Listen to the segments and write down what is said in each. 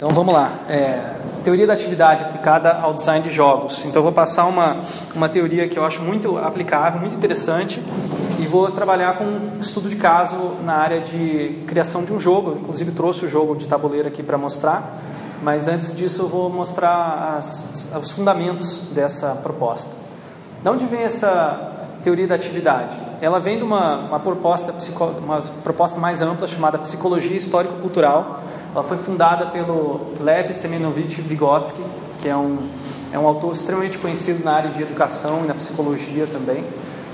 Então vamos lá. É, teoria da atividade aplicada ao design de jogos. Então vou passar uma, uma teoria que eu acho muito aplicável, muito interessante, e vou trabalhar com um estudo de caso na área de criação de um jogo. Inclusive trouxe o jogo de tabuleiro aqui para mostrar, mas antes disso eu vou mostrar as, os fundamentos dessa proposta. De onde vem essa teoria da atividade? Ela vem de uma, uma, proposta, uma proposta mais ampla chamada psicologia histórico-cultural, ela foi fundada pelo Lev Semenovich Vygotsky, que é um, é um autor extremamente conhecido na área de educação e na psicologia também.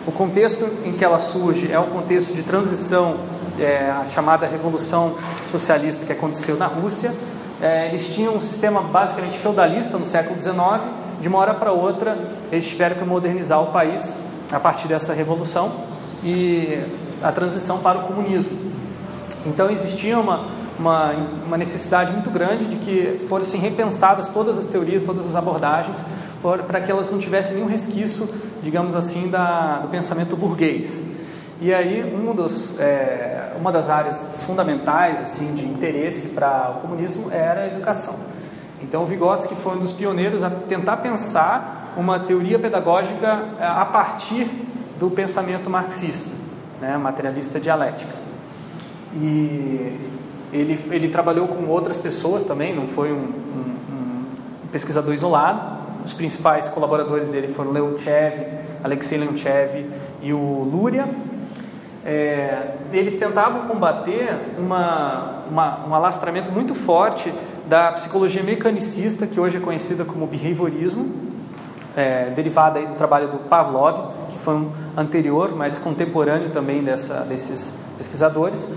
O contexto em que ela surge é o contexto de transição, é, a chamada Revolução Socialista que aconteceu na Rússia. É, eles tinham um sistema basicamente feudalista no século XIX. De uma hora para outra, eles tiveram que modernizar o país a partir dessa revolução e a transição para o comunismo. Então existia uma, uma, uma necessidade muito grande de que fossem repensadas todas as teorias, todas as abordagens, para que elas não tivessem nenhum resquício, digamos assim, da, do pensamento burguês. E aí, um dos, é, uma das áreas fundamentais assim de interesse para o comunismo era a educação. Então, o Vygotsky foi um dos pioneiros a tentar pensar uma teoria pedagógica é, a partir do pensamento marxista, né, materialista dialética. E ele, ele trabalhou com outras pessoas também, não foi um, um, um pesquisador isolado. Os principais colaboradores dele foram Leuchev, Alexei Leonchev e o Luria. É, eles tentavam combater uma, uma, um alastramento muito forte da psicologia mecanicista, que hoje é conhecida como behaviorismo, é, derivada aí do trabalho do Pavlov, que foi um anterior, mas contemporâneo também dessa, desses pesquisadores.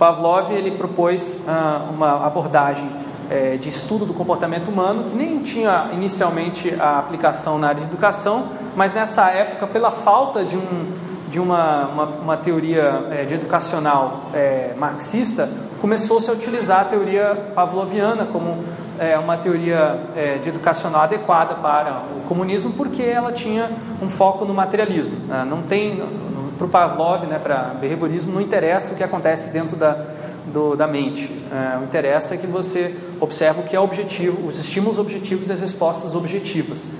Pavlov ele propôs ah, uma abordagem é, de estudo do comportamento humano que nem tinha inicialmente a aplicação na área de educação, mas nessa época, pela falta de, um, de uma, uma, uma teoria é, de educacional é, marxista, começou-se a utilizar a teoria pavloviana como é, uma teoria é, de educacional adequada para o comunismo, porque ela tinha um foco no materialismo. Né? Não tem para o Pavlov, né, para behaviorismo, não interessa o que acontece dentro da, do, da mente. É, o interessa é que você observa o que é objetivo, os estímulos objetivos e as respostas objetivas.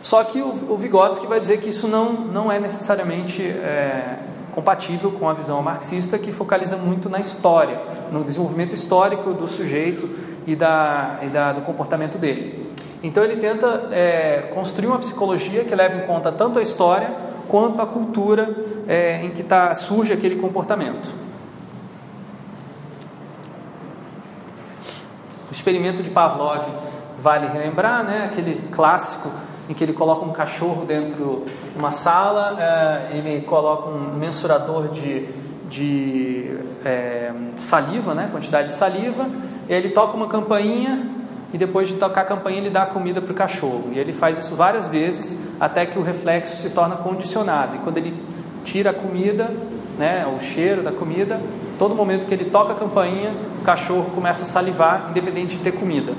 Só que o, o Vygotsky vai dizer que isso não, não é necessariamente é, compatível com a visão marxista, que focaliza muito na história, no desenvolvimento histórico do sujeito e, da, e da, do comportamento dele. Então ele tenta é, construir uma psicologia que leva em conta tanto a história quanto à cultura é, em que tá, surge aquele comportamento. O experimento de Pavlov vale relembrar, né? aquele clássico em que ele coloca um cachorro dentro de uma sala, é, ele coloca um mensurador de, de é, saliva, né? quantidade de saliva, e ele toca uma campainha e depois de tocar a campainha ele dá a comida para o cachorro. E ele faz isso várias vezes até que o reflexo se torna condicionado. E quando ele tira a comida, né, o cheiro da comida, todo momento que ele toca a campainha, o cachorro começa a salivar, independente de ter comida.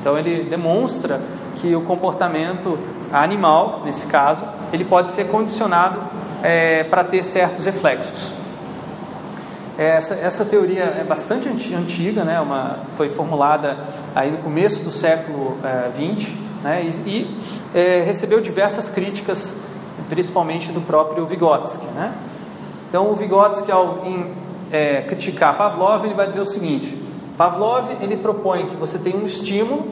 Então ele demonstra que o comportamento animal, nesse caso, ele pode ser condicionado é, para ter certos reflexos. Essa, essa teoria é bastante antiga, né? Uma, foi formulada aí no começo do século XX eh, né? e, e é, recebeu diversas críticas, principalmente do próprio Vygotsky. Né? Então, o Vygotsky, ao em, é, criticar Pavlov, ele vai dizer o seguinte: Pavlov ele propõe que você tem um estímulo,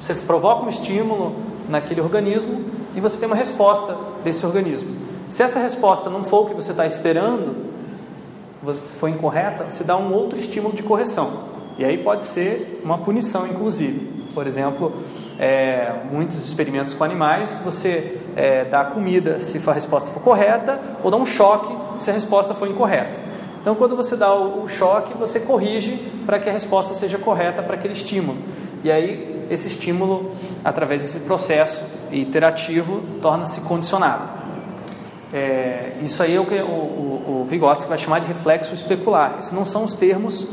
você provoca um estímulo naquele organismo e você tem uma resposta desse organismo. Se essa resposta não for o que você está esperando, foi incorreta, você dá um outro estímulo de correção. E aí pode ser uma punição, inclusive. Por exemplo, é, muitos experimentos com animais, você é, dá comida se a resposta for correta, ou dá um choque se a resposta for incorreta. Então, quando você dá o, o choque, você corrige para que a resposta seja correta para aquele estímulo. E aí, esse estímulo, através desse processo iterativo, torna-se condicionado. É, isso aí é o que o, o, o Vygotsky vai chamar de reflexo especular. Esses não são os termos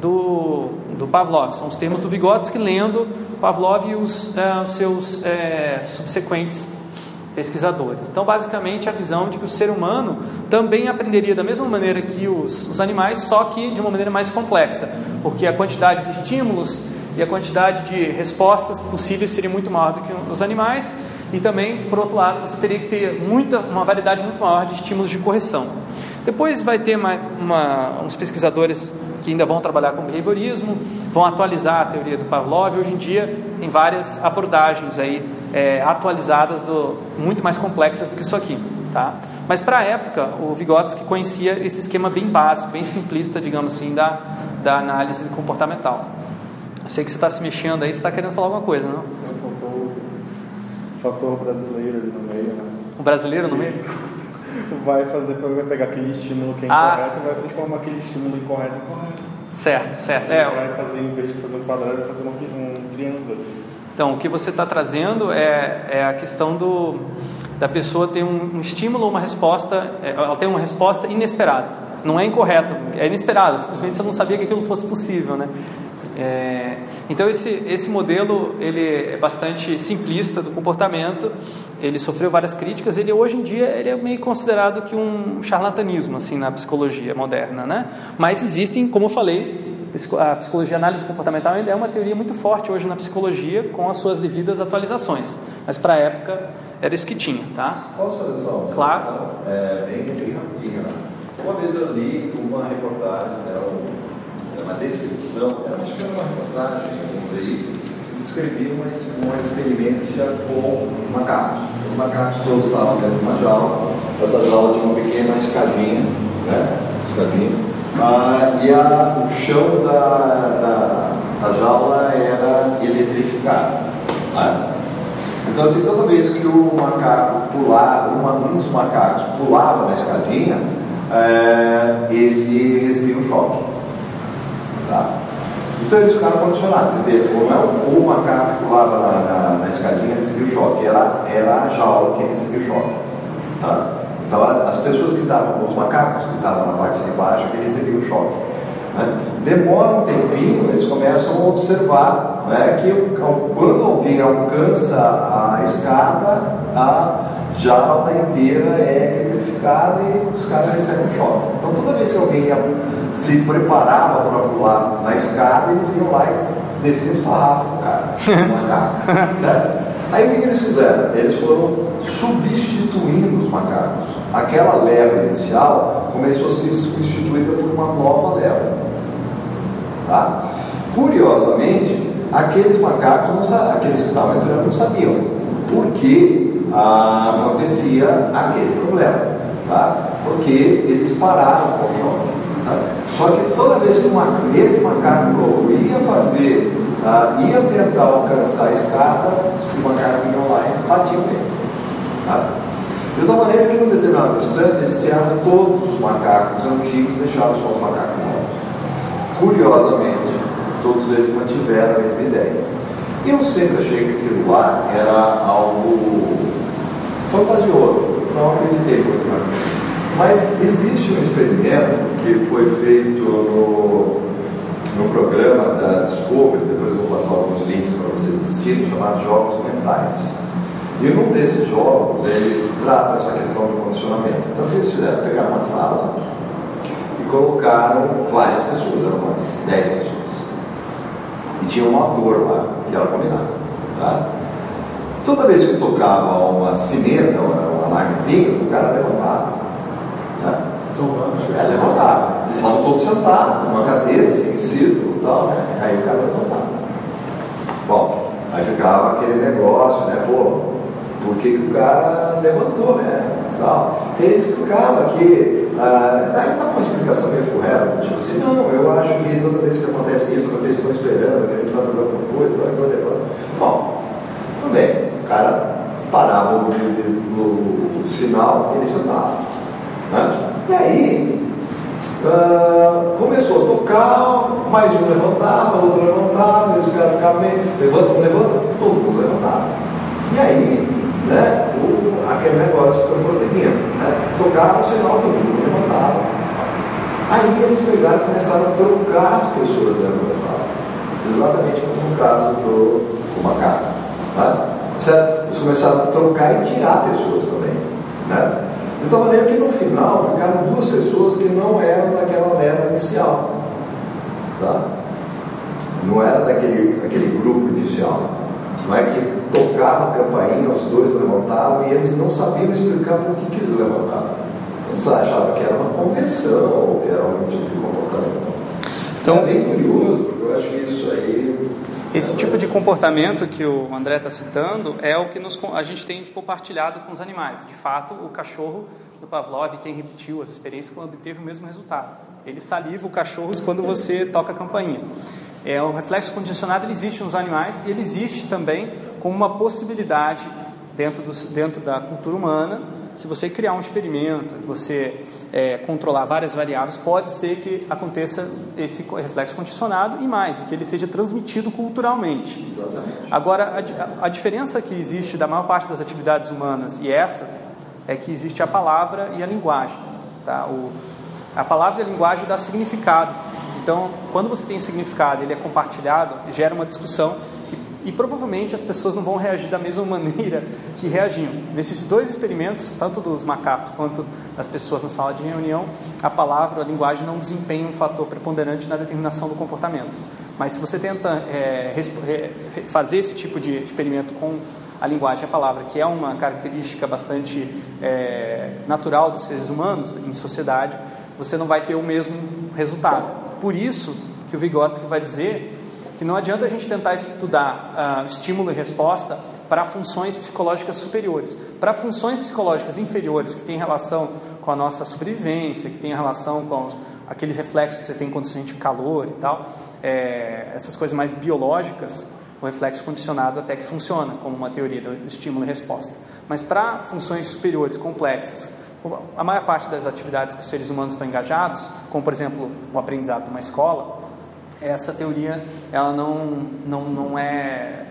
do, do Pavlov, são os termos do Vygotsky lendo Pavlov e os, é, seus é, subsequentes pesquisadores. Então, basicamente, a visão de que o ser humano também aprenderia da mesma maneira que os, os animais, só que de uma maneira mais complexa, porque a quantidade de estímulos e a quantidade de respostas possíveis seria muito maior do que os animais, e também, por outro lado, você teria que ter muita, uma variedade muito maior de estímulos de correção. Depois vai ter uma, uma, uns pesquisadores que ainda vão trabalhar com behaviorismo, vão atualizar a teoria do Pavlov. Hoje em dia tem várias abordagens aí é, atualizadas, do, muito mais complexas do que isso aqui, tá? Mas para a época, o Vygotsky conhecia esse esquema bem básico, bem simplista, digamos assim, da, da análise comportamental. Eu sei que você está se mexendo aí, você está querendo falar alguma coisa, não? Fator brasileiro ali no meio, né? O brasileiro no meio? vai fazer, vai pegar aquele estímulo que é Ah. incorreto e vai transformar aquele estímulo incorreto em correto. Certo, certo. Ele É, vai fazer, em vez de fazer um quadrado, vai fazer um, um triângulo. Então, o que você está trazendo é, é a questão do, da pessoa ter um, um estímulo uma resposta, é, ela tem uma resposta inesperada. Não é incorreto, é inesperado, simplesmente você não sabia que aquilo fosse possível, né? É, então esse, esse modelo ele é bastante simplista do comportamento ele sofreu várias críticas ele hoje em dia ele é meio considerado que um charlatanismo assim na psicologia moderna né mas existem como eu falei a psicologia análise comportamental ainda é uma teoria muito forte hoje na psicologia com as suas devidas atualizações mas para a época era isso que tinha tá Posso fazer só uma Claro. É, bem, bem rapidinho. Né? Uma vez eu li uma reportagem, uma descrição, era, acho que era uma reportagem, um veículo, que descrevia uma, uma experiência com macacos. Os macacos todos estavam dentro de uma jaula, essa jaula tinha uma pequena escadinha, né? Escadinha. Ah, e a, o chão da, da, da jaula era eletrificado. né? Então, assim, toda vez que o macaco pulava, uma, um dos macacos pulava na escadinha, é, ele recebia um choque. Tá? Então, eles ficaram condicionados. Dizer, não é o, o macaco que pulava na, na, na escadinha recebia o choque, era, era a jaula que recebia o choque. Tá? Então, as pessoas que estavam, os macacos que estavam na parte de baixo, que recebiam o choque. né? Demora um tempinho, eles começam a observar né, que o- quando alguém alcança a escada, a jaula inteira é eletrificada e os caras recebem um choque. Então toda vez que alguém se preparava para pular na escada, eles iam lá e desciam o sarrafo do cara, macaco, certo? Aí o que, que eles fizeram? Eles foram substituindo os macacos. Aquela leva inicial começou a ser substituída por uma nova leva. Tá? Curiosamente, aqueles macacos, não aqueles que estavam entrando, não sabiam por que ah, acontecia aquele problema. Tá? Porque eles pararam com o choque. Tá? Só que toda vez que uma, esse macaco louco ia fazer, ah, ia tentar alcançar a escada, os macacos iam lá e batiam nele. Tá? De tal maneira que, num determinado instante, eles tiraram todos os macacos antigos e deixaram só os macacos novos. Curiosamente, todos eles mantiveram a mesma ideia. Eu sempre achei que aquilo lá era algo fantasioso, não acreditei muito naquilo. Mas existe um experimento que foi feito no, no programa da Discovery, depois eu vou passar alguns links para vocês assistirem, chamado Jogos Mentais. E num desses jogos, eles tratam essa questão do condicionamento. Então, eles fizeram? Pegaram uma sala e colocaram várias pessoas, eram umas 10 pessoas. E tinha um ator lá, que era combinado. Tá? Toda vez que tocava uma sineta, um alarmezinho, o cara levantava. Tá? É, levantava. Eles estavam todos sentados, numa cadeira, assim, em círculo e tal, né? Aí o cara levantava. Bom, aí ficava aquele negócio, né? Pô, por que, que o cara levantou, né? Tal. E ele explicava que. Ah, dava uma explicação meio furrela, tipo assim, não, eu acho que toda vez que acontece isso, eles estão esperando que a gente vai fazer alguma coisa, então, então levanta. Bom, tudo bem, o cara parava o, o, o sinal, ele sentava. E aí, ah, começou a tocar, mais um levantava, outro levantava, os caras ficavam meio, levanta, levanta, todo mundo levantava. E aí, né, o, aquele negócio foi prosseguindo, né? Tocava o sinal, todo mundo levantava. Aí eles pegaram e começaram a trocar as pessoas dentro da sala. Exatamente como no caso do, do macaco. Tá? Certo? Eles começaram a trocar e tirar pessoas também. Né? De tal maneira que no final ficaram duas pessoas que não eram daquela leva inicial. Tá? não era daquele, daquele grupo inicial. Não é que tocavam a campainha, os dois levantavam e eles não sabiam explicar por que, que eles levantavam. Eles achavam que era uma convenção, ou que era algum tipo de comportamento. Então, é bem curioso, porque eu acho que isso aí. Esse tipo de comportamento que o André está citando é o que nos, a gente tem compartilhado com os animais. De fato, o cachorro do Pavlov, quem repetiu as experiências, obteve o mesmo resultado. Ele saliva o cachorro quando você toca a campainha. É, o reflexo condicionado ele existe nos animais e ele existe também como uma possibilidade dentro, do, dentro da cultura humana. Se você criar um experimento, você é, controlar várias variáveis, pode ser que aconteça esse reflexo condicionado e mais, que ele seja transmitido culturalmente. Exatamente. Agora, a, a diferença que existe da maior parte das atividades humanas e essa é que existe a palavra e a linguagem. Tá? O, a palavra e a linguagem dá significado. Então, quando você tem significado, ele é compartilhado, gera uma discussão e, provavelmente as pessoas não vão reagir da mesma maneira que reagiam. Nesses dois experimentos, tanto dos macacos quanto das pessoas na sala de reunião, a palavra, a linguagem não desempenha um fator preponderante na determinação do comportamento. Mas se você tenta é, fazer esse tipo de experimento com a linguagem a palavra, que é uma característica bastante é, natural dos seres humanos em sociedade, você não vai ter o mesmo resultado. Por isso que o Vygotsky vai dizer que não adianta a gente tentar estudar uh, estímulo e resposta para funções psicológicas superiores. Para funções psicológicas inferiores, que têm relação com a nossa sobrevivência, que têm relação com aqueles reflexos que você tem quando sente calor e tal, é, essas coisas mais biológicas, o reflexo condicionado até que funciona como uma teoria do estímulo e resposta. Mas para funções superiores, complexas, a maior parte das atividades que os seres humanos estão engajados, como por exemplo o aprendizado de uma escola, essa teoria ela não, não, não é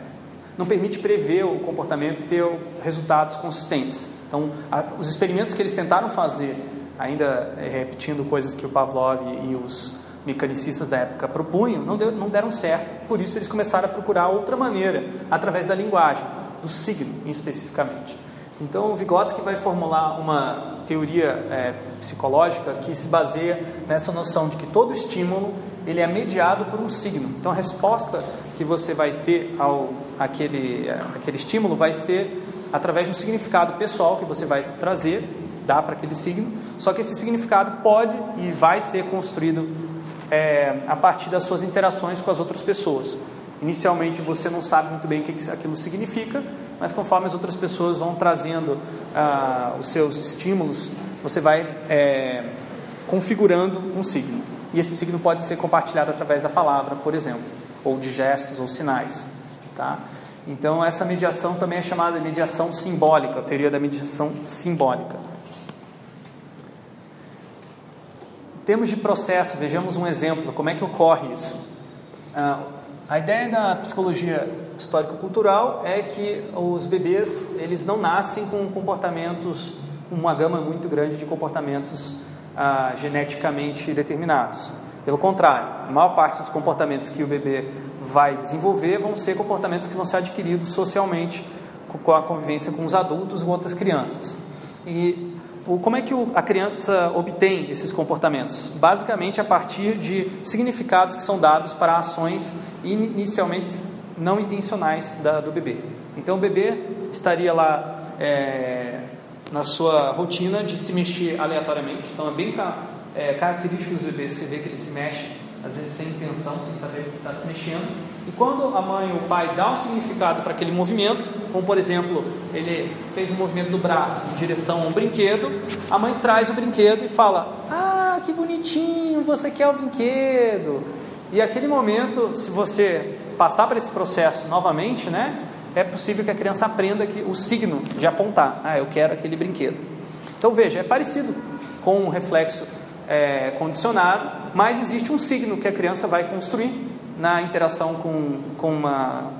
não permite prever o comportamento e ter resultados consistentes. Então, a, os experimentos que eles tentaram fazer, ainda é, repetindo coisas que o Pavlov e os mecanicistas da época propunham, não, deu, não deram certo. Por isso, eles começaram a procurar outra maneira, através da linguagem, do signo especificamente. Então, Vygotsky vai formular uma teoria é, psicológica que se baseia nessa noção de que todo estímulo ele é mediado por um signo. Então, a resposta que você vai ter ao aquele, aquele estímulo vai ser através de um significado pessoal que você vai trazer, dar para aquele signo, só que esse significado pode e vai ser construído é, a partir das suas interações com as outras pessoas. Inicialmente você não sabe muito bem o que aquilo significa, mas conforme as outras pessoas vão trazendo ah, os seus estímulos, você vai é, configurando um signo. E esse signo pode ser compartilhado através da palavra, por exemplo, ou de gestos ou sinais. Tá? Então, essa mediação também é chamada de mediação simbólica, a teoria da mediação simbólica. Em termos de processo, vejamos um exemplo, como é que ocorre isso. Ah, a ideia da psicologia histórico-cultural é que os bebês eles não nascem com comportamentos, uma gama muito grande de comportamentos ah, geneticamente determinados. Pelo contrário, a maior parte dos comportamentos que o bebê vai desenvolver vão ser comportamentos que vão ser adquiridos socialmente com a convivência com os adultos ou outras crianças. E como é que a criança obtém esses comportamentos? Basicamente a partir de significados que são dados para ações inicialmente não intencionais da, do bebê. Então o bebê estaria lá é, na sua rotina de se mexer aleatoriamente. Então é bem é, característico dos bebês, você vê que ele se mexe, às vezes sem intenção, sem saber que está se mexendo. E quando a mãe ou o pai dá um significado para aquele movimento, como por exemplo, ele fez um movimento do braço em direção a um brinquedo, a mãe traz o brinquedo e fala: Ah, que bonitinho, você quer o brinquedo. E aquele momento, se você passar por esse processo novamente, né, é possível que a criança aprenda que o signo de apontar: Ah, eu quero aquele brinquedo. Então veja, é parecido com um reflexo é, condicionado, mas existe um signo que a criança vai construir na interação com, com uma,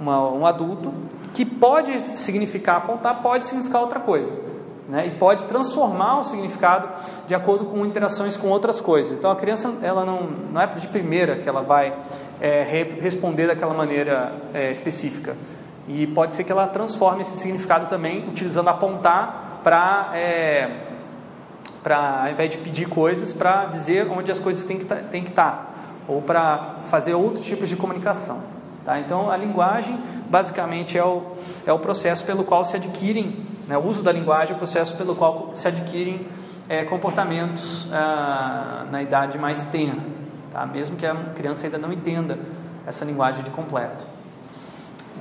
uma, um adulto, que pode significar apontar, pode significar outra coisa. Né? E pode transformar o significado de acordo com interações com outras coisas. Então a criança ela não, não é de primeira que ela vai é, re, responder daquela maneira é, específica. E pode ser que ela transforme esse significado também utilizando apontar para, é, ao invés de pedir coisas, para dizer onde as coisas têm que, tá, estar. Tá ou para fazer outros tipos de comunicação. Tá? Então, a linguagem basicamente é o, é o processo pelo qual se adquirem, né, o uso da linguagem é o processo pelo qual se adquirem é, comportamentos ah, na idade mais tenra, tá? mesmo que a criança ainda não entenda essa linguagem de completo.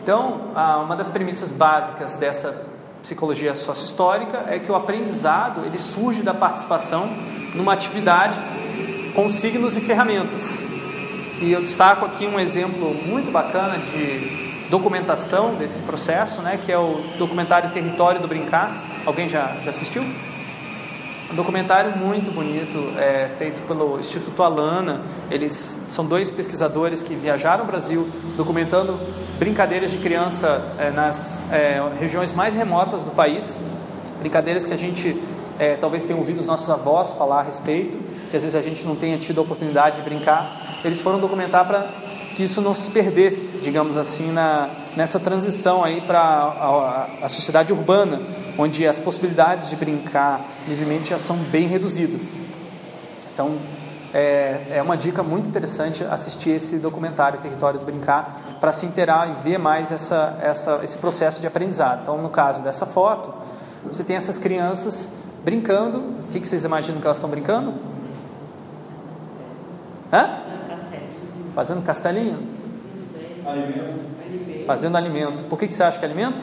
Então, uma das premissas básicas dessa psicologia sociohistórica é que o aprendizado ele surge da participação numa atividade com signos e ferramentas. E eu destaco aqui um exemplo muito bacana de documentação desse processo, né, que é o documentário Território do Brincar. Alguém já, já assistiu? Um documentário muito bonito, é, feito pelo Instituto Alana. Eles são dois pesquisadores que viajaram ao Brasil documentando brincadeiras de criança é, nas é, regiões mais remotas do país. Brincadeiras que a gente é, talvez tenha ouvido os nossos avós falar a respeito, que às vezes a gente não tenha tido a oportunidade de brincar. Eles foram documentar para que isso não se perdesse, digamos assim, na, nessa transição aí para a, a, a sociedade urbana onde as possibilidades de brincar livremente já são bem reduzidas. Então, é, é uma dica muito interessante assistir esse documentário Território do Brincar para se inteirar e ver mais essa, essa, esse processo de aprendizado. Então, no caso dessa foto, você tem essas crianças brincando. O que, que vocês imaginam que elas estão brincando? Hã? Fazendo castelinho? Alimento. Fazendo alimento. Por que, que você acha que é alimento?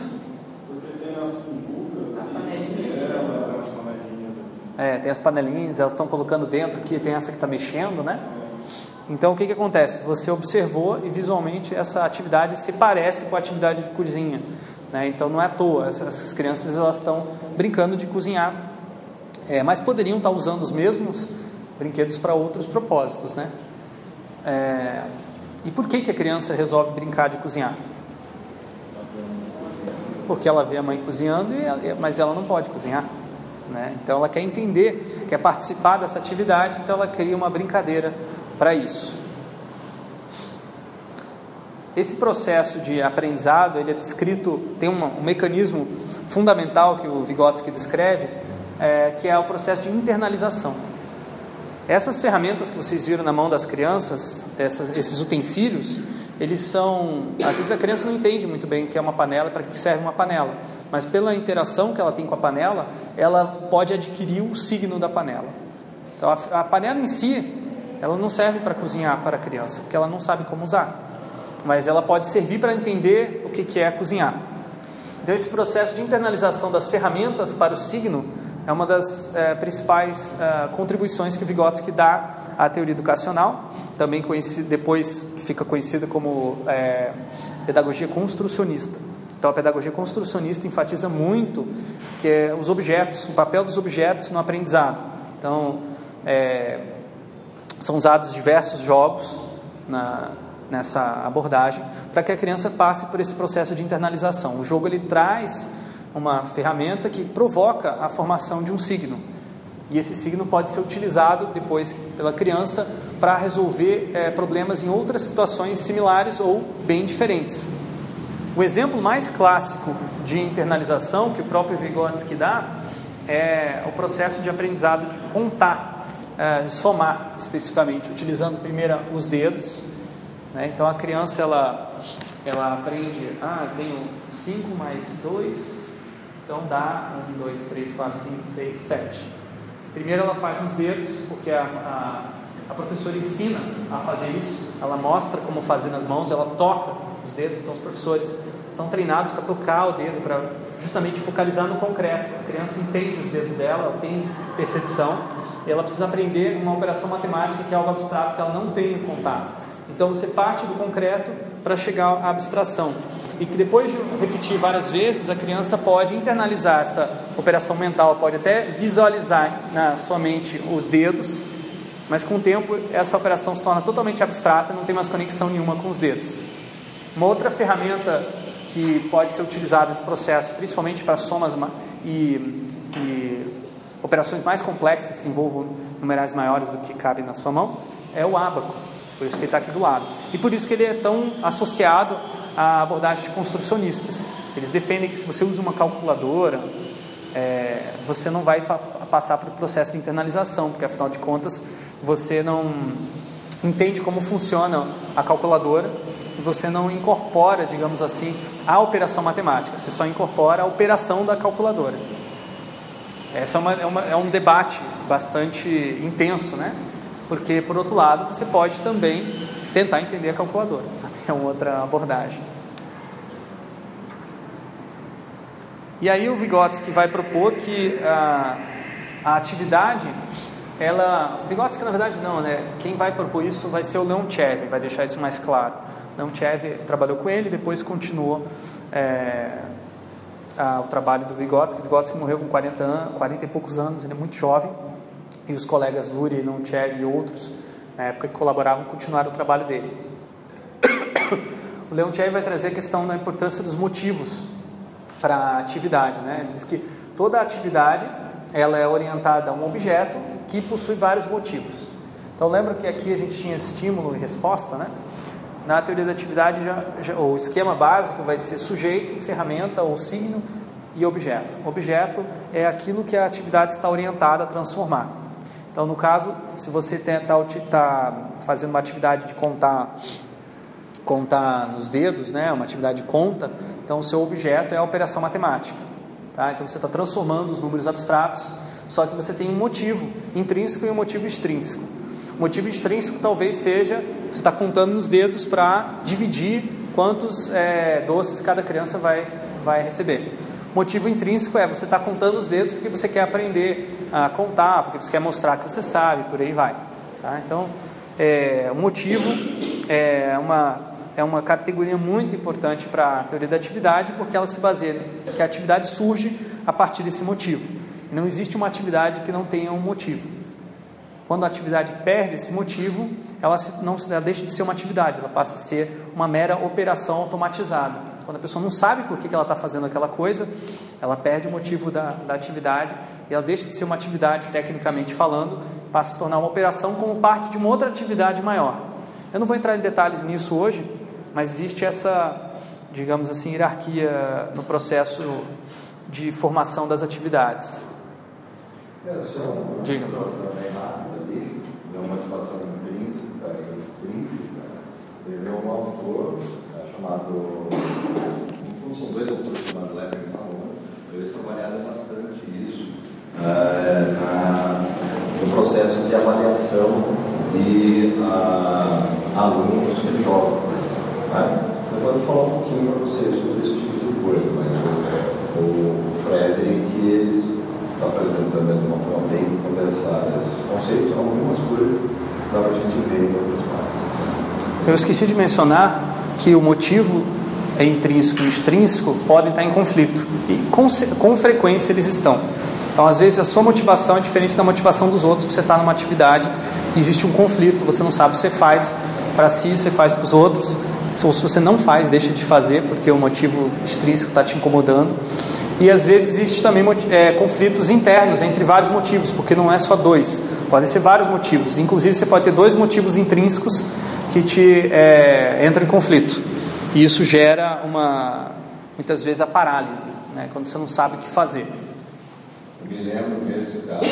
É, tem as panelinhas, elas estão colocando dentro aqui, tem essa que está mexendo, né? Então o que, que acontece? Você observou e visualmente essa atividade se parece com a atividade de cozinha. Né? Então não é à toa, essas crianças elas estão brincando de cozinhar, é, mas poderiam estar usando os mesmos brinquedos para outros propósitos. Né? É, e por que, que a criança resolve brincar de cozinhar? Porque ela vê a mãe cozinhando, e, mas ela não pode cozinhar. Né? Então ela quer entender, quer participar dessa atividade, então ela cria uma brincadeira para isso. Esse processo de aprendizado ele é descrito, tem uma, um mecanismo fundamental que o Vygotsky descreve, é, que é o processo de internalização. Essas ferramentas que vocês viram na mão das crianças, essas, esses utensílios, eles são. Às vezes a criança não entende muito bem o que é uma panela, para que serve uma panela mas pela interação que ela tem com a panela, ela pode adquirir o signo da panela. Então a, a panela em si, ela não serve para cozinhar para a criança, porque ela não sabe como usar, mas ela pode servir para entender o que, que é cozinhar. Então esse processo de internalização das ferramentas para o signo é uma das é, principais é, contribuições que o Vygotsky dá à teoria educacional, também conhecido, depois fica conhecida como é, pedagogia construcionista. Então a pedagogia construcionista enfatiza muito que é os objetos, o papel dos objetos no aprendizado. Então é, são usados diversos jogos na, nessa abordagem para que a criança passe por esse processo de internalização. O jogo ele traz uma ferramenta que provoca a formação de um signo. E esse signo pode ser utilizado depois pela criança para resolver é, problemas em outras situações similares ou bem diferentes. O exemplo mais clássico de internalização que o próprio Vygotsky dá é o processo de aprendizado de contar, é, de somar especificamente, utilizando primeiro os dedos. Né? Então a criança ela, ela aprende, ah, eu tenho 5 mais 2, então dá 1, 2, 3, 4, 5, 6, 7. Primeiro ela faz nos dedos, porque a, a, a professora ensina a fazer isso, ela mostra como fazer nas mãos, ela toca os dedos, então os professores são treinados para tocar o dedo, para justamente focalizar no concreto. A criança entende os dedos dela, ela tem percepção, e ela precisa aprender uma operação matemática que é algo abstrato que ela não tem contato. Então você parte do concreto para chegar à abstração. E que depois de repetir várias vezes, a criança pode internalizar essa operação mental, pode até visualizar na sua mente os dedos, mas com o tempo essa operação se torna totalmente abstrata, não tem mais conexão nenhuma com os dedos. Uma outra ferramenta que pode ser utilizada nesse processo, principalmente para somas e, e operações mais complexas que envolvam numerais maiores do que cabem na sua mão, é o ábaco. Por isso que ele está aqui do lado. E por isso que ele é tão associado a abordagens construcionistas. Eles defendem que se você usa uma calculadora, é, você não vai passar por processo de internalização, porque afinal de contas você não entende como funciona a calculadora e você não incorpora, digamos assim, a operação matemática, você só incorpora a operação da calculadora. Essa é, uma, é, uma, é um debate bastante intenso, né? Porque, por outro lado, você pode também tentar entender a calculadora. É uma outra abordagem. E aí o Vygotsky vai propor que a, a atividade, ela... Vygotsky, na verdade, não, né? Quem vai propor isso vai ser o Leontiev, vai deixar isso mais claro. Leontiev trabalhou com ele, depois continuou é, a, o trabalho do Vygotsky. Vygotsky morreu com 40, anos, 40 e poucos anos, ele é muito jovem. E os colegas Lurie, Leontiev e outros, na época que colaboravam, continuaram o trabalho dele. O Leontiev vai trazer a questão da importância dos motivos para a atividade. Né? Ele diz que toda atividade ela é orientada a um objeto que possui vários motivos. Então lembra que aqui a gente tinha estímulo e resposta, né? Na teoria da atividade, já, já, o esquema básico vai ser sujeito, ferramenta ou signo e objeto. Objeto é aquilo que a atividade está orientada a transformar. Então, no caso, se você está tá fazendo uma atividade de contar contar nos dedos, né, uma atividade de conta, então o seu objeto é a operação matemática. Tá? Então você está transformando os números abstratos, só que você tem um motivo intrínseco e um motivo extrínseco. O motivo extrínseco talvez seja você está contando nos dedos para dividir quantos é, doces cada criança vai, vai receber. O motivo intrínseco é você está contando os dedos porque você quer aprender a contar, porque você quer mostrar que você sabe, por aí vai. Tá? Então, é, o motivo é uma é uma categoria muito importante para a teoria da atividade, porque ela se baseia que a atividade surge a partir desse motivo. E não existe uma atividade que não tenha um motivo. Quando a atividade perde esse motivo, ela, não, ela deixa de ser uma atividade, ela passa a ser uma mera operação automatizada. Quando a pessoa não sabe por que ela está fazendo aquela coisa, ela perde o motivo da, da atividade e ela deixa de ser uma atividade, tecnicamente falando, passa a se tornar uma operação como parte de uma outra atividade maior. Eu não vou entrar em detalhes nisso hoje, mas existe essa, digamos assim, hierarquia no processo de formação das atividades. É, só uma Diga. situação bem rápida ali, de uma motivação intrínseca e extrínseca. Teve um autor é, chamado, no fundo são dois autores chamados Lever e Malone, eles trabalharam bastante isso é, na, no processo de avaliação de uh, alunos que jogam. Né? Eu vou falar um pouquinho para vocês sobre esse tipo de coisa, mas o, o Frederick está apresentando de uma forma bem condensada esses conceitos, algumas coisas dá para a gente ver em outras partes. Eu esqueci de mencionar que o motivo é intrínseco e extrínseco podem estar em conflito e com, com frequência eles estão. Então, às vezes, a sua motivação é diferente da motivação dos outros, você está numa atividade, existe um conflito, você não sabe o que você faz para si, você faz para os outros, ou se você não faz, deixa de fazer porque o motivo extrínseco está te incomodando. E às vezes existe também é, conflitos internos entre vários motivos, porque não é só dois, podem ser vários motivos. Inclusive você pode ter dois motivos intrínsecos que te é, entram em conflito. E isso gera uma, muitas vezes a parálise, né, quando você não sabe o que fazer. Eu me lembro nesse caso,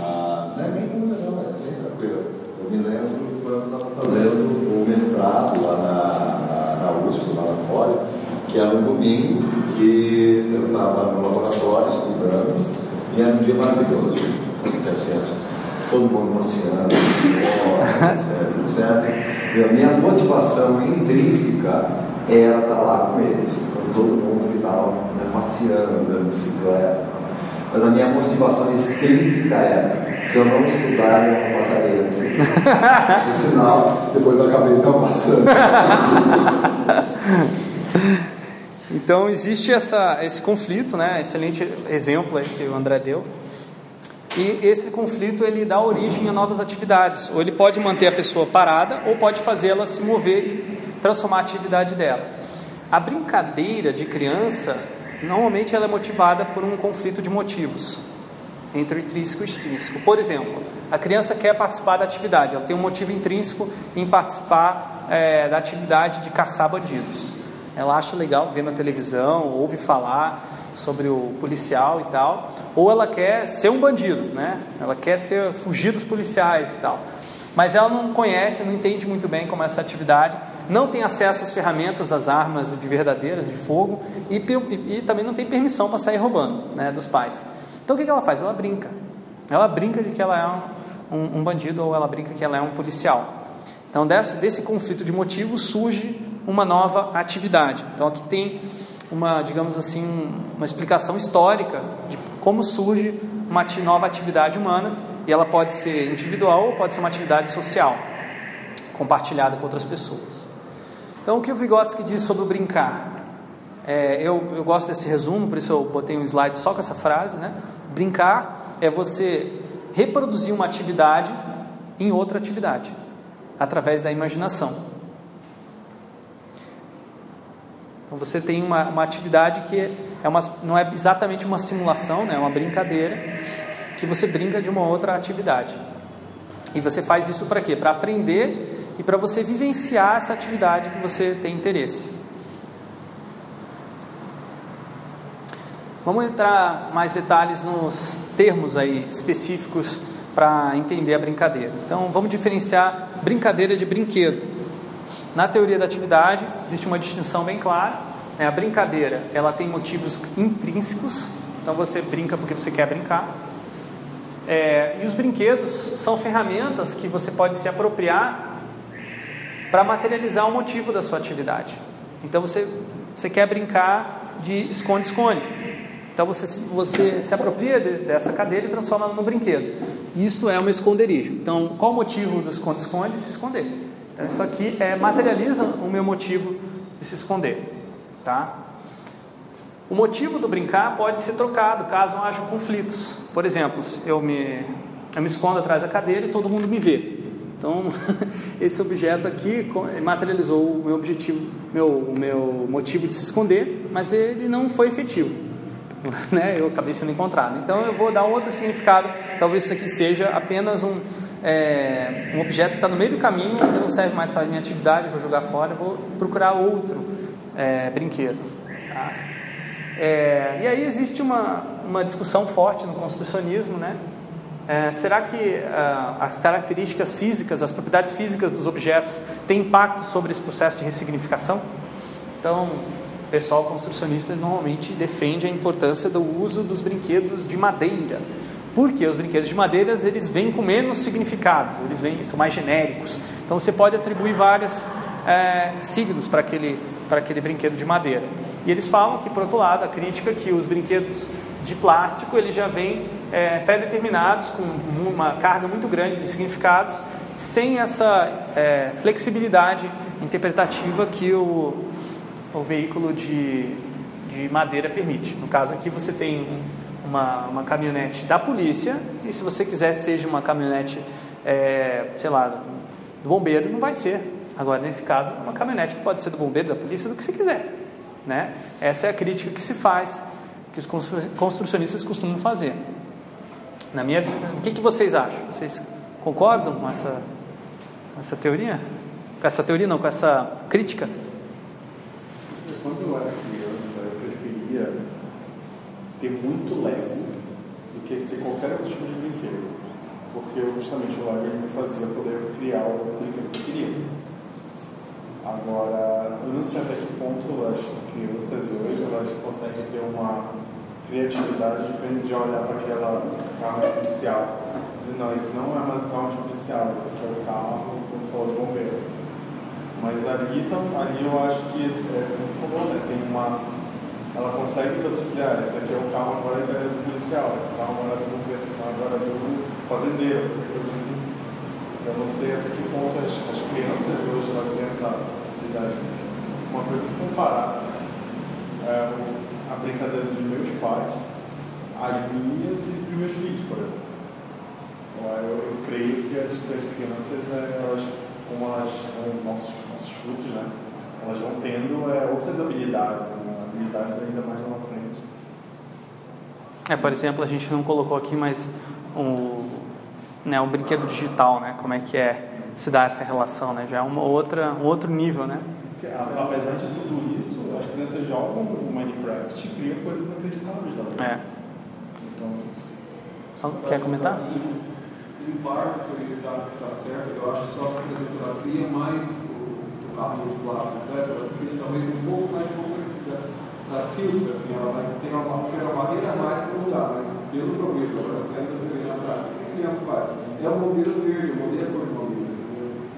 ah, não é nem não, é bem tranquilo. Eu me lembro quando eu estava fazendo o mestrado lá na, na, na USP, no laboratório, que era um domingo, que eu estava no laboratório estudando, e era um dia maravilhoso. Tinha acesso, todo mundo passeando, etc, etc. E a minha motivação intrínseca era estar lá com eles, com todo mundo que estava né, passeando, andando de bicicleta mas a minha motivação extrínseca era: se eu não estudar, eu não passaria no Por sinal, depois eu acabei não passando. então existe essa, esse conflito, né? Excelente exemplo aí que o André deu. E esse conflito ele dá origem a novas atividades. Ou ele pode manter a pessoa parada, ou pode fazê-la se mover e transformar a atividade dela. A brincadeira de criança normalmente ela é motivada por um conflito de motivos entre intrínseco e extrínseco. Por exemplo, a criança quer participar da atividade, ela tem um motivo intrínseco em participar é, da atividade de caçar bandidos. Ela acha legal ver na televisão, ouve falar sobre o policial e tal, ou ela quer ser um bandido, né? Ela quer ser fugir dos policiais e tal. mas ela não conhece, não entende muito bem como é essa atividade, não tem acesso às ferramentas, às armas de verdadeiras de fogo e, e, e também não tem permissão para sair roubando né, dos pais. Então o que, que ela faz? Ela brinca. Ela brinca de que ela é um, um, bandido ou ela brinca que ela é um policial. Então desse, desse conflito de motivos surge uma nova atividade. Então aqui tem uma, digamos assim, uma explicação histórica de como surge uma nova atividade humana e ela pode ser individual ou pode ser uma atividade social compartilhada com outras pessoas. Então o que o Vygotsky diz sobre o brincar? É, eu, eu gosto desse resumo, por isso eu botei um slide só com essa frase, né? Brincar é você reproduzir uma atividade em outra atividade, através da imaginação. Então você tem uma, uma atividade que é uma, não é exatamente uma simulação, né? é uma brincadeira, que você brinca de uma outra atividade. E você faz isso para quê? Para aprender e para você vivenciar essa atividade que você tem interesse. Vamos entrar mais detalhes nos termos aí específicos para entender a brincadeira. Então, vamos diferenciar brincadeira de brinquedo. Na teoria da atividade, existe uma distinção bem clara. Né? A brincadeira, ela tem motivos intrínsecos. Então, você brinca porque você quer brincar. É, e os brinquedos são ferramentas que você pode se apropriar para materializar o motivo da sua atividade. Então, você, você quer brincar de esconde-esconde. Então você, você se apropria de, dessa cadeira e transforma ela num brinquedo. Isto é um esconderijo. Então, qual o motivo do esconde-esconde? Se esconder. Então, isso aqui é, materializa o meu motivo de se esconder. Tá? O motivo do brincar pode ser trocado caso haja conflitos. Por exemplo, eu me, eu me escondo atrás da cadeira e todo mundo me vê. Então, esse objeto aqui materializou o meu objetivo, meu, o meu motivo de se esconder, mas ele não foi efetivo. né, eu acabei sendo encontrado. Então eu vou dar um outro significado. Talvez isso aqui seja apenas um, é, um objeto que está no meio do caminho, que não serve mais para a minha atividade, vou jogar fora, vou procurar outro é, brinquedo. Tá? É, e aí existe uma, uma discussão forte no construcionismo, né? É, será que uh, as características físicas, as propriedades físicas dos objetos têm impacto sobre esse processo de ressignificação? Então, o pessoal construcionista normalmente defende a importância do uso dos brinquedos de madeira. Porque os brinquedos de madeira eles vêm com menos significados, eles vêm, são mais genéricos. Então você pode atribuir vários é, signos para aquele, para aquele brinquedo de madeira. E eles falam que, por outro lado, a crítica é que os brinquedos de plástico eles já vêm é, pré-determinados com uma carga muito grande de significados, sem essa é, flexibilidade interpretativa que o, o veículo de, de madeira permite. No caso aqui você tem uma, uma caminhonete da polícia e se você quiser seja uma caminhonete, é, sei lá, do bombeiro, não vai ser. Agora, nesse caso, uma caminhonete que pode ser do bombeiro, da polícia, do que você quiser. Né? Essa é a crítica que se faz, que os construcionistas costumam fazer. Na minha, o que, que vocês acham? Vocês concordam com essa, com essa teoria? Com essa teoria não, com essa crítica? quando eu era criança, eu preferia ter muito Lego do que ter qualquer outro tipo de brinquedo. Porque justamente o Lego me fazia poder criar o brinquedo que eu queria. Agora, eu não sei até que ponto vocês hoje conseguem ter uma criatividade de olhar para aquela carro de policial. Dizer, não, isso não é mais um carro de policial, isso aqui é o carro, como falou, de bombeiro mas ali, então, ali eu acho que é muito comum, né? Tem uma. Ela consegue dizer, ah, esse aqui é o carro agora é do policial, esse carro agora é do governo, esse carro agora é do fazendeiro, coisa assim. Eu não sei até que ponto as, as crianças hoje elas têm essa, possibilidade. Uma coisa comparar é, a brincadeira dos meus pais, as minhas e dos meus filhos, por exemplo. Eu, eu creio que as, as crianças, é, elas, como elas são nossos nossos frutos, né? Elas vão tendo é, outras habilidades, né? habilidades ainda mais lá na frente. É, por exemplo, a gente não colocou aqui, mas um, né, brinquedo digital, né? Como é que é se dá essa relação, né? Já é uma outra, um outro nível, né? Apesar de tudo isso, as crianças jogam o Minecraft e criam coisas inacreditáveis lá. É. Então, Quer comentar? em parte a teoria está, está certa, eu acho só que, por exemplo, ela cria mais o, carro de plástico, né? ela cria talvez um pouco mais de complexidade. Ela filtra, assim, ela vai ter uma, ser uma barreira a mais para o lugar, mas pelo que eu vejo, agora sendo na prática, o que a criança faz? É o modelo verde, o modelo é cor de modelo.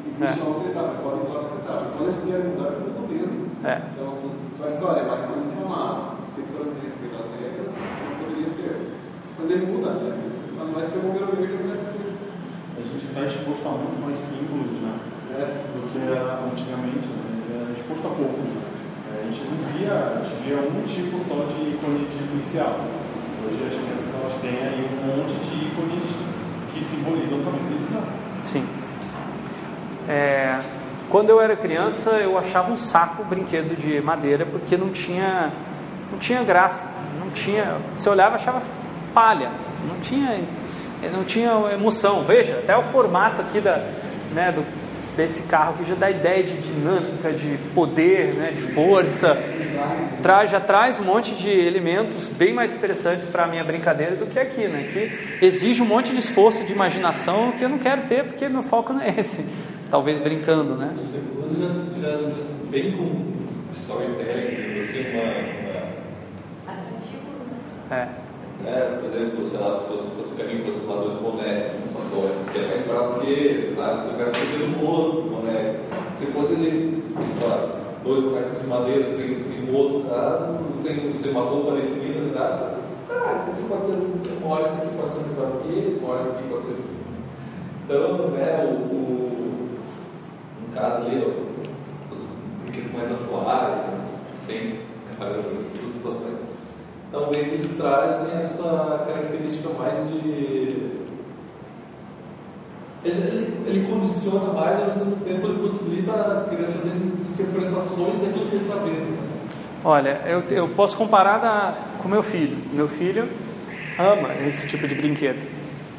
Existe é. uma outra etapa, eles podem mudar essa etapa. Quando eles querem mudar, tudo no mesmo. É. Então, assim, só que, olha, é mais condicionado. Se você seguir as regras, não poderia ser. Mas ele muda, né? não vai ser o modelo verde, não vai ser. A gente está exposto a muito mais símbolos né, é. do que antigamente, né? é exposto a poucos. Né? É, a gente não via, a gente via um tipo só de ícone de policial. Hoje as crianças têm aí um monte de ícones que simbolizam também policial. Sim. É, quando eu era criança, eu achava um saco o brinquedo de madeira porque não tinha, não tinha graça, não tinha. Você olhava, achava palha, não tinha, não tinha emoção. Veja, até o formato aqui da, né, do, desse carro que já dá ideia de dinâmica, de poder, né, de força. Traz, já traz um monte de elementos bem mais interessantes para a minha brincadeira do que aqui, né? Que exige um monte de esforço, de imaginação que eu não quero ter porque meu foco não é esse. Talvez brincando, né? O segundo já, já, já vem com storytelling, você uma. É. Né? Por exemplo, sei lá, se fosse, fosse para mim, fosse lá dois bonecos, só só esse aqui é mais bravo que esse, sabe? Você quer saber no rosto do boneco. Se fosse ele, claro, dois bonecos de madeira, sem, sem rosto, tá? sem, sem uma roupa definida, tá? Ah, esse aqui pode ser, uma hora esse aqui pode ser mais bravo que esse, uma hora esse aqui pode ser. Então, né, o, o no caso ali, os brinquedos mais atuais, recentes, né, duas situações talvez eles trazem essa característica mais de. Ele, ele condiciona mais, ao mesmo tempo ele possibilita a fazer interpretações daquilo que ele está vendo. Olha, eu, eu posso comparar da, com meu filho. Meu filho ama esse tipo de brinquedo.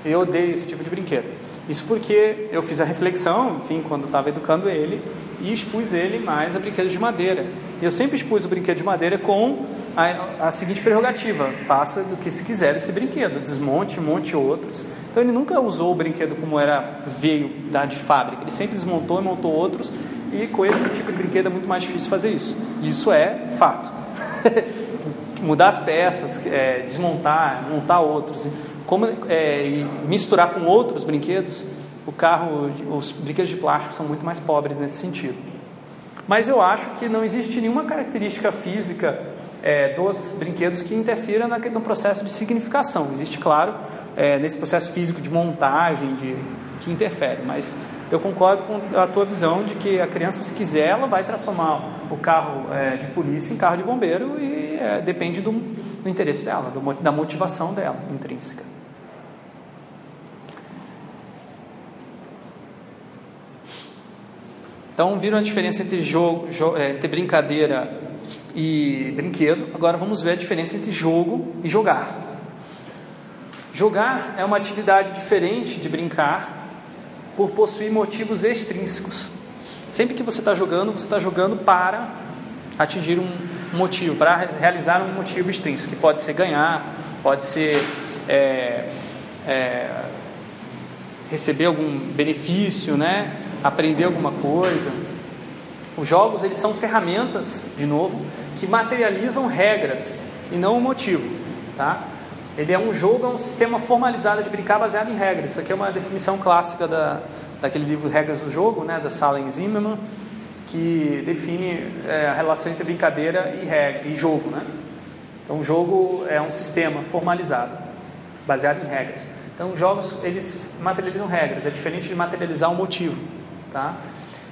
Eu odeio esse tipo de brinquedo. Isso porque eu fiz a reflexão, enfim, quando estava educando ele, e expus ele mais a brinquedos de madeira. E eu sempre expus o brinquedo de madeira com a, a seguinte prerrogativa: faça do que se quiser esse brinquedo, desmonte, monte outros. Então ele nunca usou o brinquedo como era veio da de fábrica. Ele sempre desmontou e montou outros. E com esse tipo de brinquedo é muito mais difícil fazer isso. Isso é fato. Mudar as peças, é, desmontar, montar outros, como, é, e misturar com outros brinquedos, o carro, os brinquedos de plástico são muito mais pobres nesse sentido. Mas eu acho que não existe nenhuma característica física é, dos brinquedos que interfira no processo de significação. Existe, claro, é, nesse processo físico de montagem, de, que interfere, mas eu concordo com a tua visão de que a criança, se quiser, ela vai transformar o carro é, de polícia em carro de bombeiro e é, depende do, do, interesse dela, do, da motivação dela intrínseca. Então, viram a diferença entre, jogo, jo, é, entre brincadeira e brinquedo. Agora vamos ver a diferença entre jogo e jogar. Jogar é uma atividade diferente de brincar por possuir motivos extrínsecos. Sempre que você está jogando, você está jogando para atingir um motivo, para realizar um motivo extrínseco, que pode ser ganhar, pode ser é, é, receber algum benefício, né? Aprender alguma coisa. Os jogos eles são ferramentas, de novo, que materializam regras e não o motivo, tá? Ele é um jogo, é um sistema formalizado de brincar baseado em regras. Isso aqui é uma definição clássica da, daquele livro Regras do Jogo, né, da Salen Zimmerman, que define é, a relação entre brincadeira e, regra, e jogo, né? Então, o jogo é um sistema formalizado, baseado em regras. Então, os jogos eles materializam regras. É diferente de materializar um motivo, tá?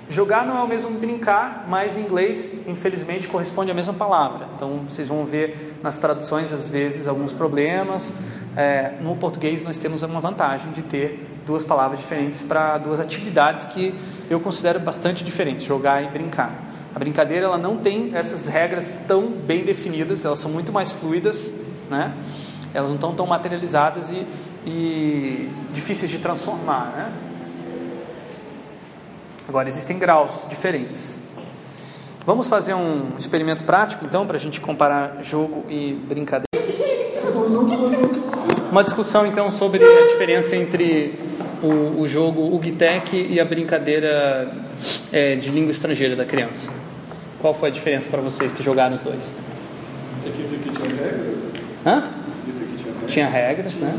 Jogar não é o mesmo brincar, mas em inglês, infelizmente, corresponde à mesma palavra. Então, vocês vão ver nas traduções, às vezes, alguns problemas. É, no português, nós temos uma vantagem de ter duas palavras diferentes para duas atividades que eu considero bastante diferentes: jogar e brincar. A brincadeira ela não tem essas regras tão bem definidas, elas são muito mais fluidas, né? elas não estão tão materializadas e, e difíceis de transformar. Né? Agora, existem graus diferentes. Vamos fazer um experimento prático, então, para a gente comparar jogo e brincadeira. Uma discussão, então, sobre a diferença entre o, o jogo Ugtech e a brincadeira é, de língua estrangeira da criança? Qual foi a diferença para vocês que jogaram os dois? É que esse aqui tinha regras. Hã? Esse aqui tinha regras. Tinha regras, né?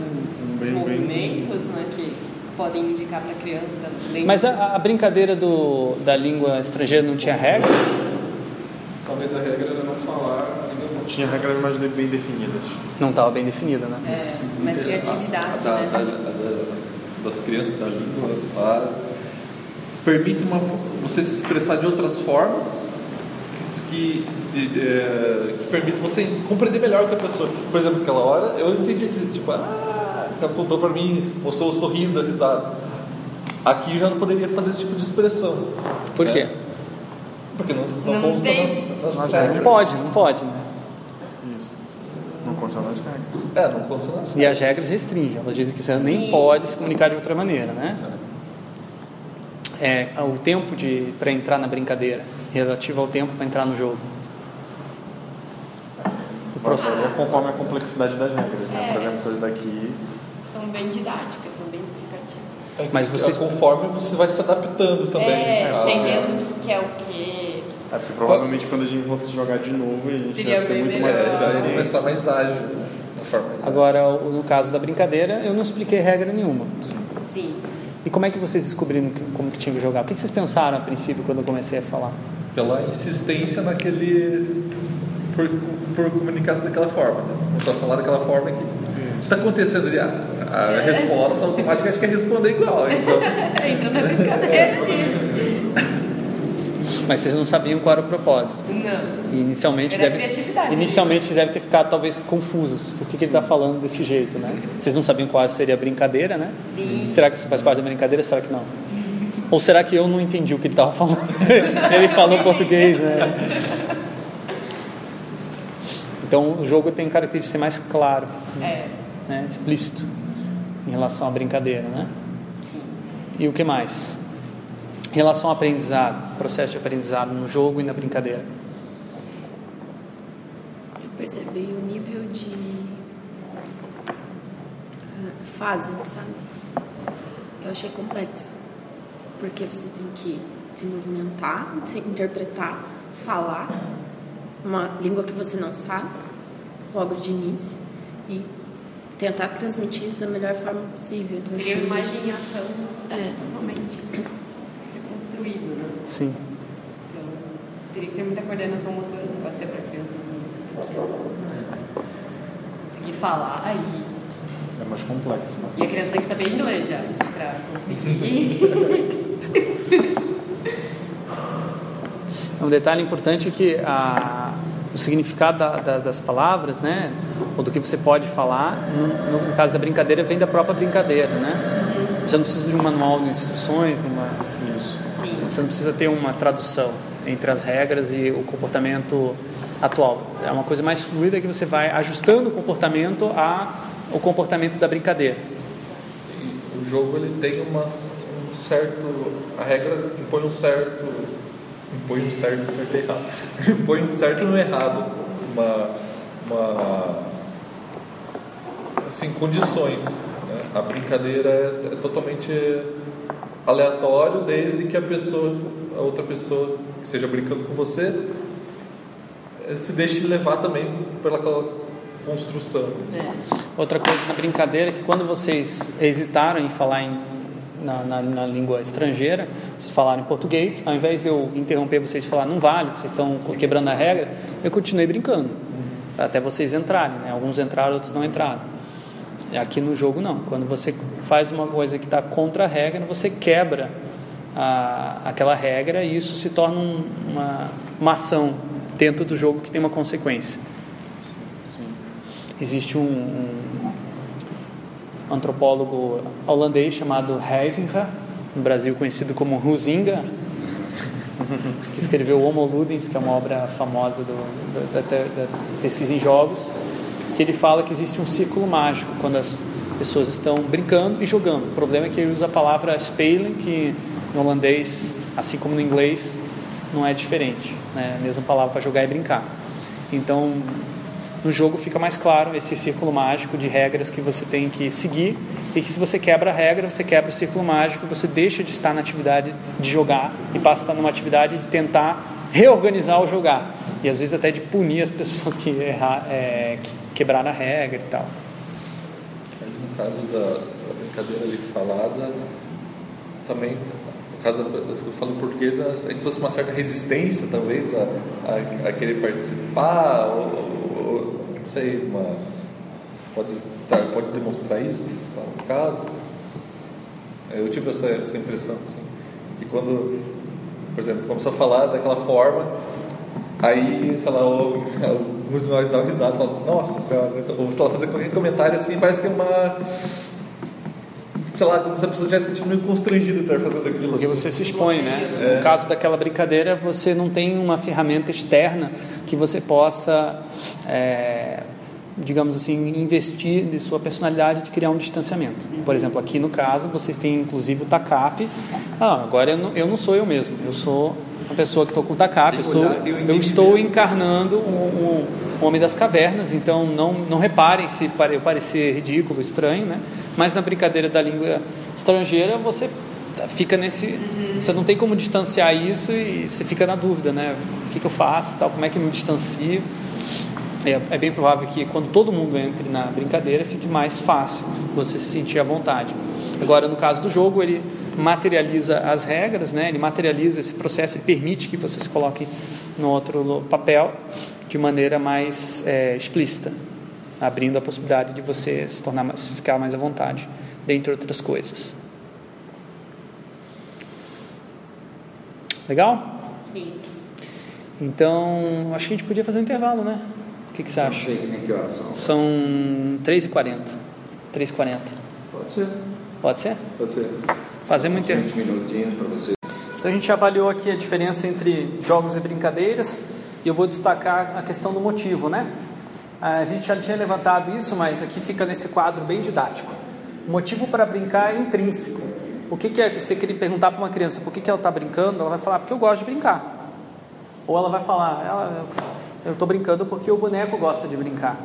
Bem, bem, movimentos né, que podem indicar para a criança. Mas a, a brincadeira do, da língua estrangeira não tinha regras? Talvez a regra era não falar a tinha regras mais bem definidas. Não estava bem definida, né? É, mais criatividade, A da- né? da- das crianças, da língua, a- permite uma, você se expressar de outras formas que, que, de- é, que permite você compreender melhor o que a pessoa. Por exemplo, aquela hora eu entendi que, tipo, ah, apontou para mim, mostrou o sorriso da risada. Aqui já não poderia fazer esse tipo de expressão. Por né? quê? Porque não, não, Não consta tem. nas, nas regras. Não pode, não pode, né? Isso. Não consta nas regras. É, não consta nas E as regras restringem, elas dizem que você nem pode se comunicar de outra maneira, né? É, o tempo de para entrar na brincadeira, relativo ao tempo para entrar no jogo. O processo. Varia conforme a complexidade das regras, né? É. Por exemplo, essas daqui São bem didáticas, são bem explicativas. Mas vocês- conforme você vai se adaptando também. É, a- entendendo o que, que é o que. É porque provavelmente quando a gente fosse jogar de novo, a gente Seria ia ser bem muito melhor. mais É, já ia começar mais ágil, né? Mais ágil. Agora, o- no caso da brincadeira, eu não expliquei regra nenhuma. Sim. E como é que vocês descobriram que- como que tinha que jogar? O que que vocês pensaram a princípio quando eu comecei a falar? Pela insistência naquele. por, por comunicar-se daquela forma. Né? A falar daquela forma que. Está acontecendo ali a, a resposta automática, acho que é responder igual. Então, Entra na brincadeira ali. Mas vocês não sabiam qual era o propósito. Não. E inicialmente Era deve, criatividade. inicialmente vocês devem ter ficado talvez confusos. Por que, que ele está falando desse jeito, né? Vocês não sabiam qual seria a brincadeira, né? Sim. Será que isso faz parte da brincadeira? Será que não? Ou será que eu não entendi o que ele estava falando? ele falou português, né? Então o jogo tem característica de ser mais claro, É. né? explícito em relação à brincadeira, né? E o que mais? Em relação ao aprendizado, processo de aprendizado no jogo e na brincadeira. Eu percebi o nível de ah, fase, sabe? Eu achei complexo. Porque você tem que se movimentar, se interpretar, falar uma língua que você não sabe, logo de início, e tentar transmitir isso da melhor forma possível. Seria achei- uma imaginação É. totalmente reconstruído, né? Sim. Então, teria que ter muita coordenação motora, não pode ser para crianças muito pequenas, né? Conseguir falar aí. É mais complexo, né? E a criança tem que saber inglês já, para conseguir. Um detalhe importante é que a, o significado da- da- das palavras, né, ou do que você pode falar, no, no caso da brincadeira, vem da própria brincadeira, né? Você não precisa de um manual de instruções, numa, Isso. Sim. você não precisa ter uma tradução entre as regras e o comportamento atual. É uma coisa mais fluida que você vai ajustando o comportamento ao comportamento da brincadeira. E o jogo ele tem uma, um certo. A regra impõe um certo. Impõe um certo, certo e errado. Impõe um certo e um errado. Uma. uma assim, condições. né? A brincadeira é, é totalmente aleatório desde que a pessoa, a outra pessoa que esteja brincando com você, eh, se deixe levar também pelaquela construção. É. Outra coisa na brincadeira é que quando vocês hesitaram em falar em, na, na- na língua estrangeira, vocês falaram em português, ao invés de eu interromper vocês e falar não vale, vocês estão quebrando a regra, eu continuei brincando até vocês entrarem. Né? Alguns entraram, outros não entraram. Aqui no jogo não. Quando você faz uma coisa que está contra a regra, você quebra a, aquela regra e isso se torna um- uma, uma ação dentro do jogo que tem uma consequência. Existe um, um antropólogo holandês chamado Huizinga, no Brasil conhecido como Huizinga, que escreveu Homo Ludens, que é uma obra famosa do, do- da, da- pesquisa em jogos, que ele fala que existe um círculo mágico quando as pessoas estão brincando e jogando. O problema é que ele usa a palavra spelen, que no holandês, assim como no inglês, não é diferente, né? a mesma palavra para jogar e brincar. Então, no jogo fica mais claro esse círculo mágico de regras que você tem que seguir e que se você quebra a regra, você quebra o círculo mágico, você deixa de estar na atividade de jogar e passa a estar numa atividade de tentar reorganizar o jogar e às vezes até de punir as pessoas que, errar, é, que quebraram a regra e tal. No caso da, brincadeira ali falada, também no caso eu falo português, é que fosse uma certa resistência, talvez, a, a, a querer participar, ou, não sei, uma, pode, pode demonstrar isso, no caso. Eu tive essa, essa impressão, assim, que quando, por exemplo, começou a falar daquela forma, aí, sei lá, alguns de nós davam risada, falavam, nossa senhora, ou lá, fazer qualquer comentário assim, parece que é uma sei lá, como se a pessoa tivesse sentindo meio constrangida estar fazendo aquilo. Porque assim. você se expõe, né? É. No caso daquela brincadeira, você não tem uma ferramenta externa que você possa, é, digamos assim, investir de sua personalidade de criar um distanciamento. Por exemplo, aqui no caso, vocês têm inclusive o TACAP. Ah, agora eu não, eu não sou eu mesmo, eu sou uma pessoa que estou com o TACAP, eu, sou, eu estou encarnando o, o Homem das Cavernas, então não, não reparem se eu parecer ridículo, estranho, né? Mas na brincadeira da língua estrangeira, você fica nesse. Você não tem como distanciar isso e você fica na dúvida, né? O que, que eu faço, tal, como é que eu me distancio. É, é, bem provável que quando todo mundo entre na brincadeira fique mais fácil você se sentir à vontade. Agora, no caso do jogo, ele materializa as regras, né? ele materializa esse processo, ele permite que você se coloque no outro papel de maneira mais é, explícita abrindo a possibilidade de você se tornar mais, ficar mais à vontade, dentre outras coisas. Legal? Sim. Então, acho que a gente podia fazer um intervalo, né? O que, que você acha? Não sei nem que horas são. São 3h40. 3h40. Pode ser. Pode ser? Pode ser. Fazemos um intervalo. 20 minutinhos para você. Então a gente avaliou aqui a diferença entre jogos e brincadeiras e eu vou destacar a questão do motivo, né? A gente já tinha levantado isso, mas aqui fica nesse quadro bem didático. O motivo para brincar é intrínseco. Por que, que é, você queria perguntar para uma criança por que, que ela está brincando, ela vai falar, porque eu gosto de brincar. Ou ela vai falar, ela, eu estou brincando porque o boneco gosta de brincar.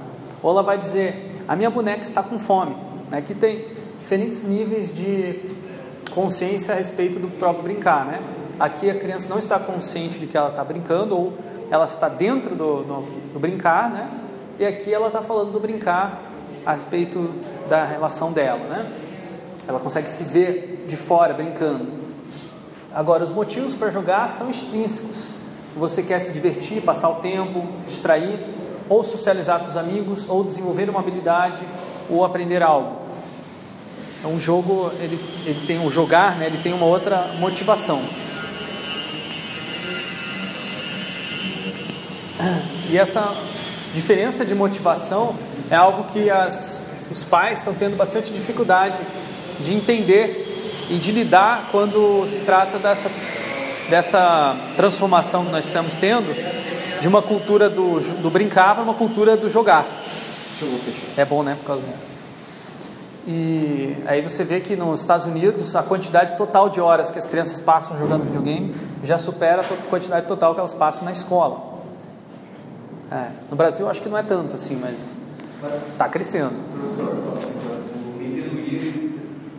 Ou ela vai dizer, a minha boneca está com fome. Aqui tem diferentes níveis de consciência a respeito do próprio brincar. Né? Aqui a criança não está consciente de que ela está brincando, ou ela está dentro do, do, do brincar, né? E aqui ela está falando do brincar a respeito da relação dela, né? Ela consegue se ver de fora brincando. Agora, os motivos para jogar são extrínsecos. Você quer se divertir, passar o tempo, distrair, ou socializar com os amigos, ou desenvolver uma habilidade, ou aprender algo. É um jogo, ele, ele tem o jogar, né? Ele tem uma outra motivação. E essa Diferença de motivação é algo que as, os pais estão tendo bastante dificuldade de entender e de lidar quando se trata dessa, dessa transformação que nós estamos tendo de uma cultura do, do brincar para uma cultura do jogar. É bom, né? Por causa e aí você vê que nos Estados Unidos a quantidade total de horas que as crianças passam jogando videogame já supera a quantidade total que elas passam na escola. É, no Brasil acho que não é tanto assim, mas está crescendo. Professor, o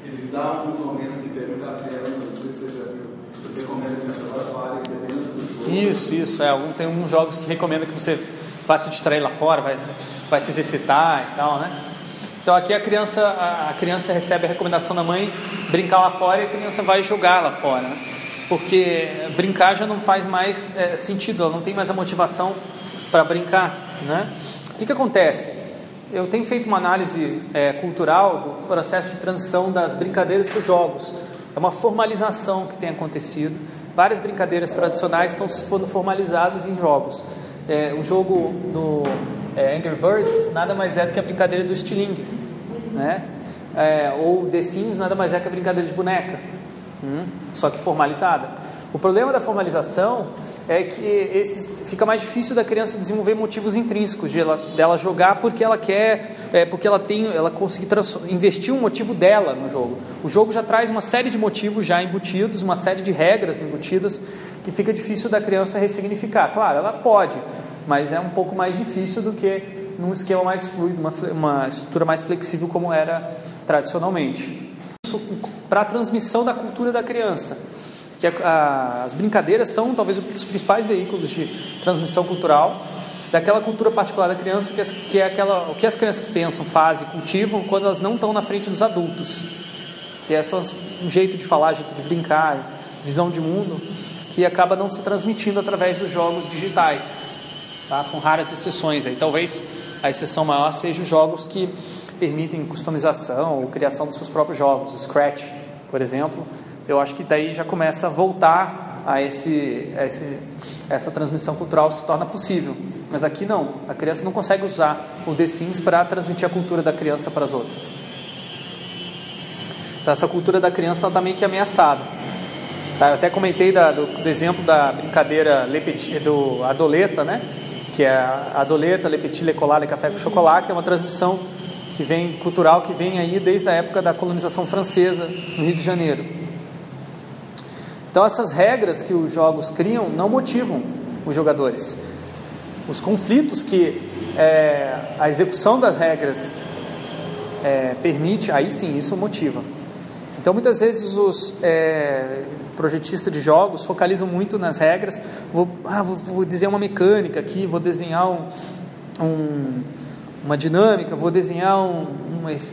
ele dá alguns momentos de ter muita tela, não sei se você já viu, você recomenda que fale, dependendo Isso, isso, é, algum, tem alguns jogos que recomenda que você vá se distrair lá fora, vai, vai se exercitar e tal, né? Então aqui a criança, a criança recebe a recomendação da mãe brincar lá fora e a criança vai jogar lá fora, né? Porque brincar já não faz mais é, sentido, ela não tem mais a motivação para brincar, né? O que, que acontece? Eu tenho feito uma análise é, cultural do processo de transição das brincadeiras para os jogos. É uma formalização que tem acontecido. Várias brincadeiras tradicionais estão sendo formalizadas em jogos. É, o jogo do é, Angry Birds nada mais é do que a brincadeira do estilingue, né? É, ou The Sims nada mais é que a brincadeira de boneca, hum? só que formalizada. O problema da formalização é que esses, fica mais difícil da criança desenvolver motivos intrínsecos de ela, dela jogar porque ela quer, é, porque ela tem, ela conseguir investir um motivo dela no jogo. O jogo já traz uma série de motivos já embutidos, uma série de regras embutidas que fica difícil da criança ressignificar. Claro, ela pode, mas é um pouco mais difícil do que num esquema mais fluido, uma, uma estrutura mais flexível como era tradicionalmente. Para a transmissão da cultura da criança, que a, a, as brincadeiras são talvez os principais veículos de transmissão cultural daquela cultura particular da criança, que, que é aquela, o que as crianças pensam, fazem, cultivam quando elas não estão na frente dos adultos. Que é só um jeito de falar, jeito de brincar, visão de mundo, que acaba não se transmitindo através dos jogos digitais, tá? com raras exceções. Aí talvez a exceção maior seja os jogos que permitem customização ou criação dos seus próprios jogos, Scratch, por exemplo. Eu acho que daí já começa a voltar a esse, a esse essa transmissão cultural se torna possível. Mas aqui não, a criança não consegue usar o The Sims para transmitir a cultura da criança para as outras. Então, essa cultura da criança está meio que ameaçada. Tá, eu até comentei da, do, do, exemplo da brincadeira do Adoleta, né? que é a Adoleta, Le Petit, Le Colat, Le Café com Chocolat, que é uma transmissão que vem cultural que vem aí desde a época da colonização francesa no Rio de Janeiro. Então essas regras que os jogos criam não motivam os jogadores. Os conflitos que é, a execução das regras é, permite, aí sim isso motiva. Então muitas vezes os é, projetistas de jogos focalizam muito nas regras. Vou, ah, vou, vou desenhar uma mecânica aqui, vou desenhar um, um, uma dinâmica, vou desenhar um,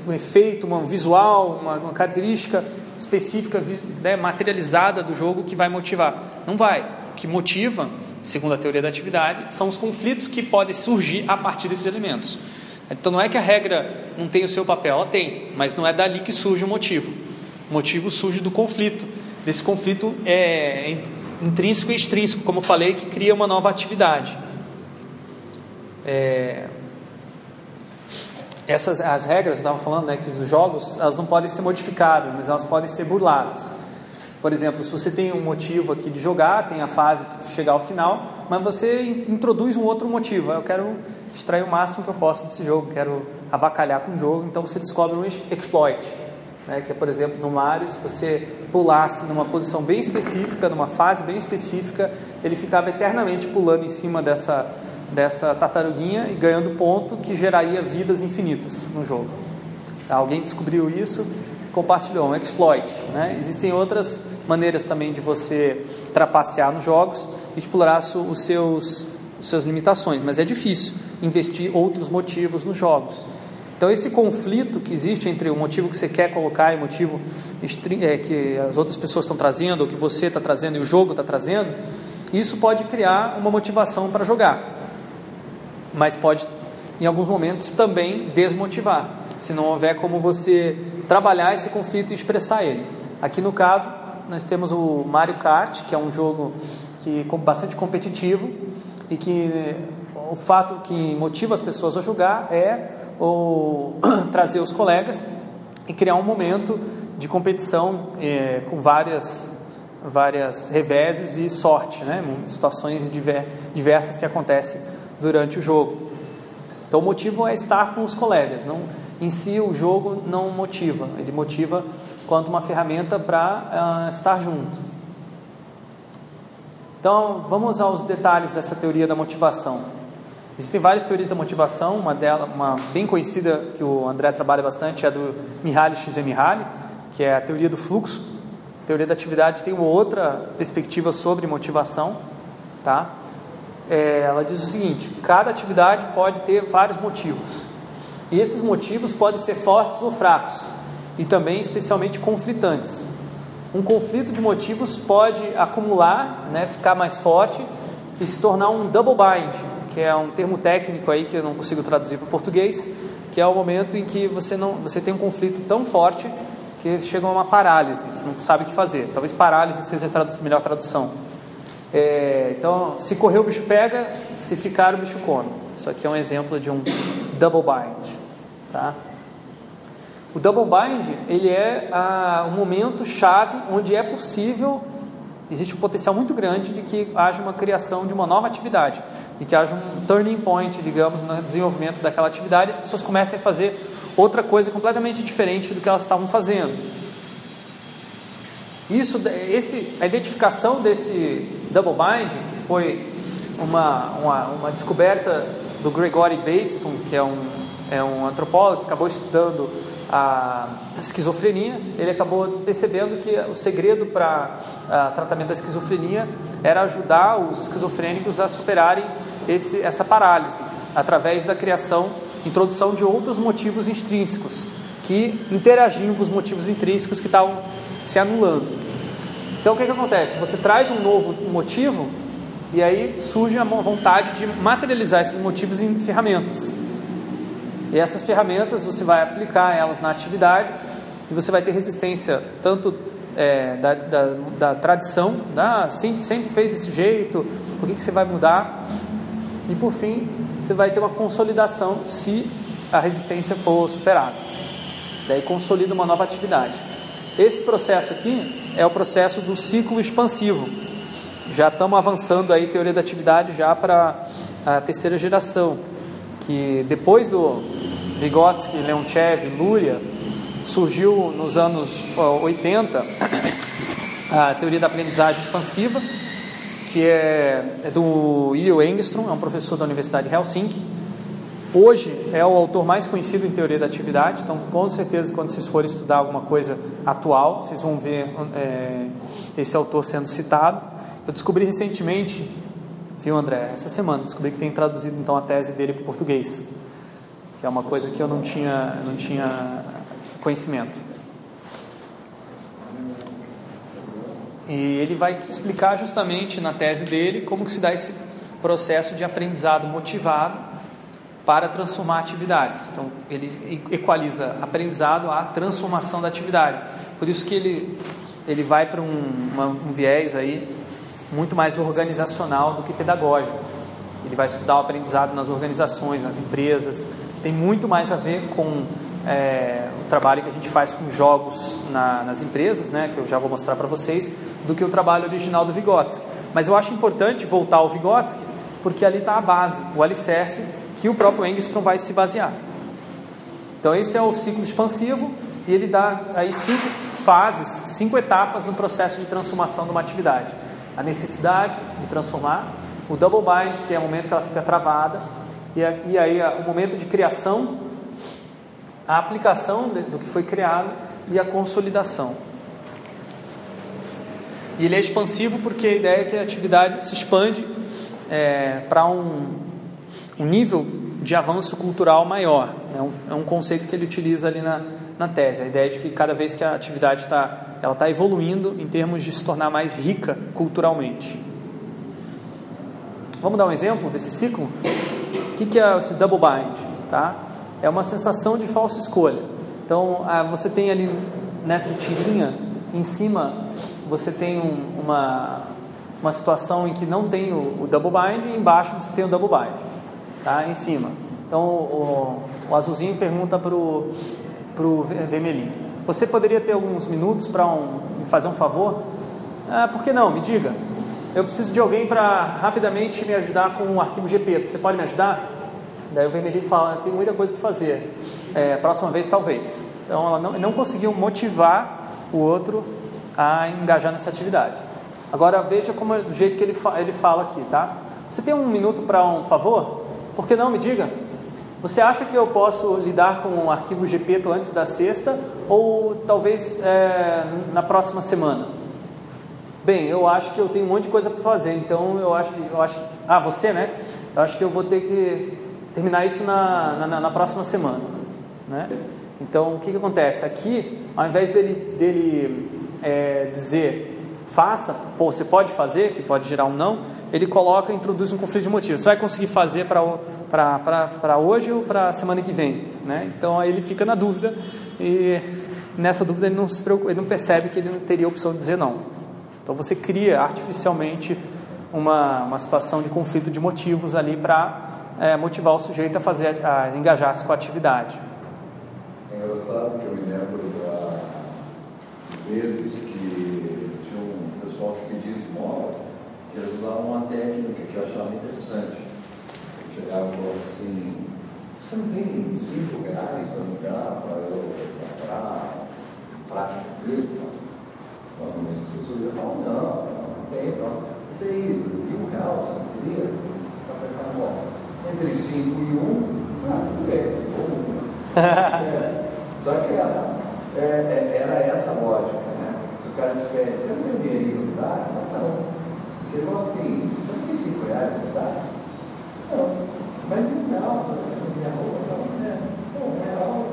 um efeito, um visual, uma, uma característica específica, né, materializada do jogo que vai motivar. Não vai. O que motiva, segundo a teoria da atividade, são os conflitos que podem surgir a partir desses elementos. Então não é que a regra não tem o seu papel, ela tem, mas não é dali que surge o motivo. O motivo surge do conflito. Esse conflito é intrínseco e extrínseco, como eu falei, que cria uma nova atividade. É, essas as regras, eu estava falando, né, que os jogos elas não podem ser modificadas, mas elas podem ser burladas. Por exemplo, se você tem um motivo aqui de jogar, tem a fase chegar ao final, mas você introduz um outro motivo. Eu quero extrair o máximo que eu posso desse jogo, quero avacalhar com o jogo, então você descobre um exploit. Né, que é, por exemplo, no Mario, se você pulasse numa posição bem específica, numa fase bem específica, ele ficava eternamente pulando em cima dessa, dessa tartaruguinha e ganhando ponto que geraria vidas infinitas no jogo. Alguém descobriu isso, compartilhou, um exploit. Né? Existem outras maneiras também de você trapacear nos jogos explorar os seus, os seus limitações, mas é difícil investir outros motivos nos jogos. Então esse conflito que existe entre o motivo que você quer colocar e o motivo é, que as outras pessoas estão trazendo, ou que você está trazendo e o jogo está trazendo, isso pode criar uma motivação para jogar mas pode, em alguns momentos, também desmotivar, se não houver como você trabalhar esse conflito e expressar ele. Aqui no caso, nós temos o Mario Kart, que é um jogo que bastante competitivo e que o fato que motiva as pessoas a jogar é o, trazer os colegas e criar um momento de competição é, com várias várias reveses e sorte, né? situações diversas que acontecem durante o jogo. Então o motivo é estar com os colegas, não em si o jogo não motiva, ele motiva quanto uma ferramenta para uh, estar junto. Então vamos aos detalhes dessa teoria da motivação. Existem várias teorias da motivação, uma dela, uma bem conhecida que o André trabalha bastante é a do Mihaly Csikszentmihalyi, que é a teoria do fluxo. A teoria da atividade tem uma outra perspectiva sobre motivação, tá? É, ela diz o seguinte: cada atividade pode ter vários motivos, e esses motivos podem ser fortes ou fracos, e também especialmente conflitantes. Um conflito de motivos pode acumular, né, ficar mais forte e se tornar um double bind, que é um termo técnico aí que eu não consigo traduzir para o português, que é o momento em que você não você tem um conflito tão forte que chega a uma parálise, você não sabe o que fazer. Talvez parálise seja a melhor tradução. É, então, se correr o bicho pega, se ficar o bicho come. Isso aqui é um exemplo de um double bind, tá? O double bind ele é a, um momento chave onde é possível, existe um potencial muito grande de que haja uma criação de uma nova atividade e que haja um turning point, digamos, no desenvolvimento daquela atividade, e as pessoas comecem a fazer outra coisa completamente diferente do que elas estavam fazendo. Isso, esse, a identificação desse double bind, que foi uma, uma, uma descoberta do Gregory Bateson, que é um, é um antropólogo que acabou estudando a esquizofrenia, ele acabou percebendo que o segredo para o tratamento da esquizofrenia era ajudar os esquizofrênicos a superarem esse, essa parálise através da criação, introdução de outros motivos intrínsecos que interagiam com os motivos intrínsecos que estavam se anulando. Então o que, que acontece? Você traz um novo motivo e aí surge a vontade de materializar esses motivos em ferramentas. E essas ferramentas você vai aplicar elas na atividade e você vai ter resistência tanto é, da, da, da, tradição, da, sempre, sempre fez desse jeito, por que, que você vai mudar? E por fim, você vai ter uma consolidação se a resistência for superada. Daí consolida uma nova atividade. Esse processo aqui é o processo do ciclo expansivo. Já estamos avançando aí teoria da atividade já para a terceira geração, que depois do Vygotsky, Leonchev, Luria, surgiu nos anos 80 a teoria da aprendizagem expansiva, que é, é do Ilio Engström, é um professor da Universidade de Helsinki. Hoje é o autor mais conhecido em teoria da atividade, então com certeza quando vocês forem estudar alguma coisa atual, vocês vão ver é, esse autor sendo citado. Eu descobri recentemente, viu André, essa semana, descobri que tem traduzido então a tese dele para o português que é uma coisa que eu não tinha, não tinha conhecimento. E ele vai explicar justamente na tese dele como que se dá esse processo de aprendizado motivado para transformar atividades. Então, ele equaliza aprendizado à transformação da atividade. Por isso que ele, ele vai para um, uma, um viés aí muito mais organizacional do que pedagógico. Ele vai estudar o aprendizado nas organizações, nas empresas, tem muito mais a ver com é, o trabalho que a gente faz com jogos na, nas empresas, né, que eu já vou mostrar para vocês, do que o trabalho original do Vygotsky. Mas eu acho importante voltar ao Vygotsky, porque ali está a base, o alicerce, que o próprio Engstrom vai se basear. Então esse é o ciclo expansivo e ele dá aí cinco fases, cinco etapas no processo de transformação de uma atividade. A necessidade de transformar, o double bind, que é o momento que ela fica travada, e, aí o momento de criação, a aplicação do que foi criado e a consolidação. E ele é expansivo porque a ideia é que a atividade se expande é, para um, um, nível de avanço cultural maior. É um, é um, conceito que ele utiliza ali na, na tese. A ideia de que cada vez que a atividade está ela está evoluindo em termos de se tornar mais rica culturalmente. Vamos dar um exemplo desse ciclo? O que, que é esse double bind? Tá? É uma sensação de falsa escolha. Então, ah, você tem ali nessa tirinha, em cima, você tem um, uma, uma situação em que não tem o, o, double bind e embaixo você tem o double bind, tá? em cima. Então, o, o azulzinho pergunta para o vermelhinho: Você poderia ter alguns minutos para um, fazer um favor? Ah, por que não? Me diga eu preciso de alguém para rapidamente me ajudar com o arquivo GP. Você pode me ajudar? Daí o vermelhinho fala, tem muita coisa para fazer. É, próxima vez, talvez. Então, ela não, não conseguiu motivar o outro a engajar nessa atividade. Agora, veja como é jeito que ele, fa ele fala aqui, tá? Você tem um minuto para um favor? Por que não? Me diga. Você acha que eu posso lidar com o arquivo GP antes da sexta ou talvez é, na próxima semana? Bem, eu acho que eu tenho um monte de coisa para fazer, então eu acho, eu acho, ah, você, né? Eu acho que eu vou ter que terminar isso na, na, na próxima semana, né? Então, o que, que acontece? Aqui, ao invés dele, dele é, dizer faça, pô, você pode fazer, que pode gerar um não, ele coloca, introduz um conflito de motivos. Você vai conseguir fazer para hoje ou para a semana que vem, né? Então, aí ele fica na dúvida e nessa dúvida ele não, se preocupa, ele não percebe que ele não teria a opção de dizer não. Então você cria artificialmente uma, uma situação de conflito de motivos ali para é, motivar o sujeito a fazer a, a engajar-se com a atividade. É engraçado que eu me lembro da, vezes que tinha um pessoal que pedia esmola, que eles usavam uma técnica que eu achava interessante. Eu chegava e falava assim, você não tem cinco reais para me dar para eu comprar prática dele? Mas as pessoas iam falar, não, não tem, então. Mas aí, e um real, você não queria? Você está pensando, bom, entre 5 5 e 1, ah, tudo bem, certo. Só que ela, é, é, era essa a lógica, né? Se o cara tiver, você não tem dinheirinho, não dá? Não, não. Ele falou assim, você não tem 5 reais, não dá? Não. Mas em real, minha roupa, né? Não, real,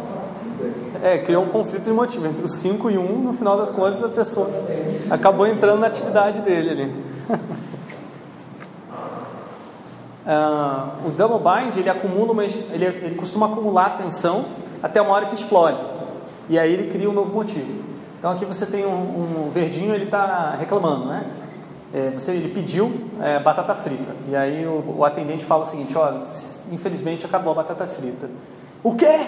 bem. É, criou um conflito de motivo entre o 5 e 1, um, no final das contas a pessoa acabou entrando na atividade dele ali. Uh, o double bind ele acumula uma, ele, ele costuma acumular atenção até uma hora que explode e aí ele cria um novo motivo então aqui você tem um, um verdinho ele está reclamando né é, você ele pediu é, batata frita. E aí o, o, atendente fala o seguinte olha infelizmente acabou a batata frita. O quê?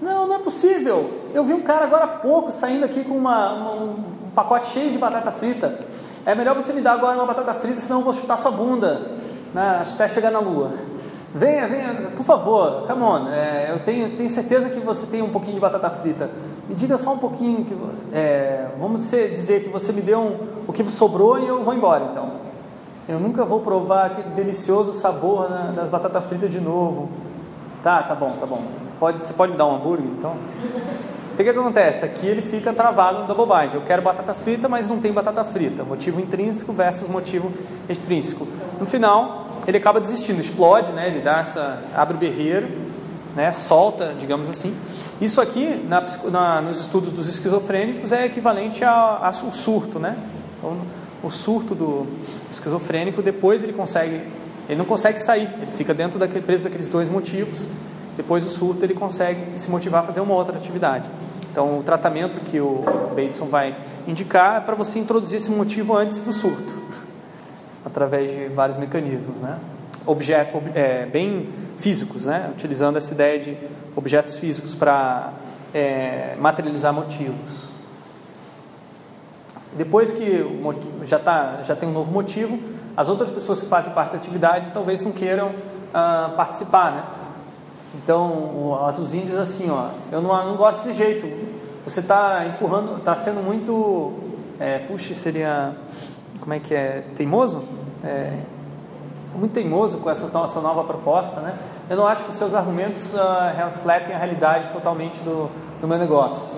Não não é possível. Eu vi um cara agora há pouco saindo aqui com uma, uma, um pacote cheio de batata frita. É melhor você me dar agora uma batata frita senão eu vou chutar sua bunda né, até chegar na lua. Venha, venha, por favor, come on. É, eu tenho, tenho certeza que você tem um pouquinho de batata frita. Me diga só um pouquinho. Que, é, vamos dizer, dizer que você me deu um, o que sobrou e eu vou embora então. Eu nunca vou provar aquele delicioso sabor né, das batatas fritas de novo. Tá, tá bom, tá bom. Pode, você pode me dar um hambúrguer então? Então, o que, acontece? Aqui ele fica travado no double bind. Eu quero batata frita, mas não tem batata frita. Motivo intrínseco versus motivo extrínseco. No final, ele acaba desistindo, explode, né? ele dá essa, abre o berreiro, né? solta, digamos assim. Isso aqui, na, na, nos estudos dos esquizofrênicos, é equivalente ao surto. Né? Então, o surto do esquizofrênico, depois ele consegue, ele não consegue sair, ele fica dentro daquele, preso daqueles dois motivos. Depois do surto ele consegue se motivar a fazer uma outra atividade. Então, o tratamento que o Bateson vai indicar é para você introduzir esse motivo antes do surto, através de vários mecanismos, né? Objeto, é, bem físicos, né? Utilizando essa ideia de objetos físicos para é, materializar motivos. Depois que já, tá, já tem um novo motivo, as outras pessoas que fazem parte da atividade talvez não queiram ah, participar, né? Então, o azulzinho diz assim, ó, eu não, não gosto desse jeito. Você está empurrando, está sendo muito, é, puxa, seria, como é que é, teimoso? É, muito teimoso com essa nossa nova proposta, né? Eu não acho que os seus argumentos uh, refletem a realidade totalmente do, do meu negócio.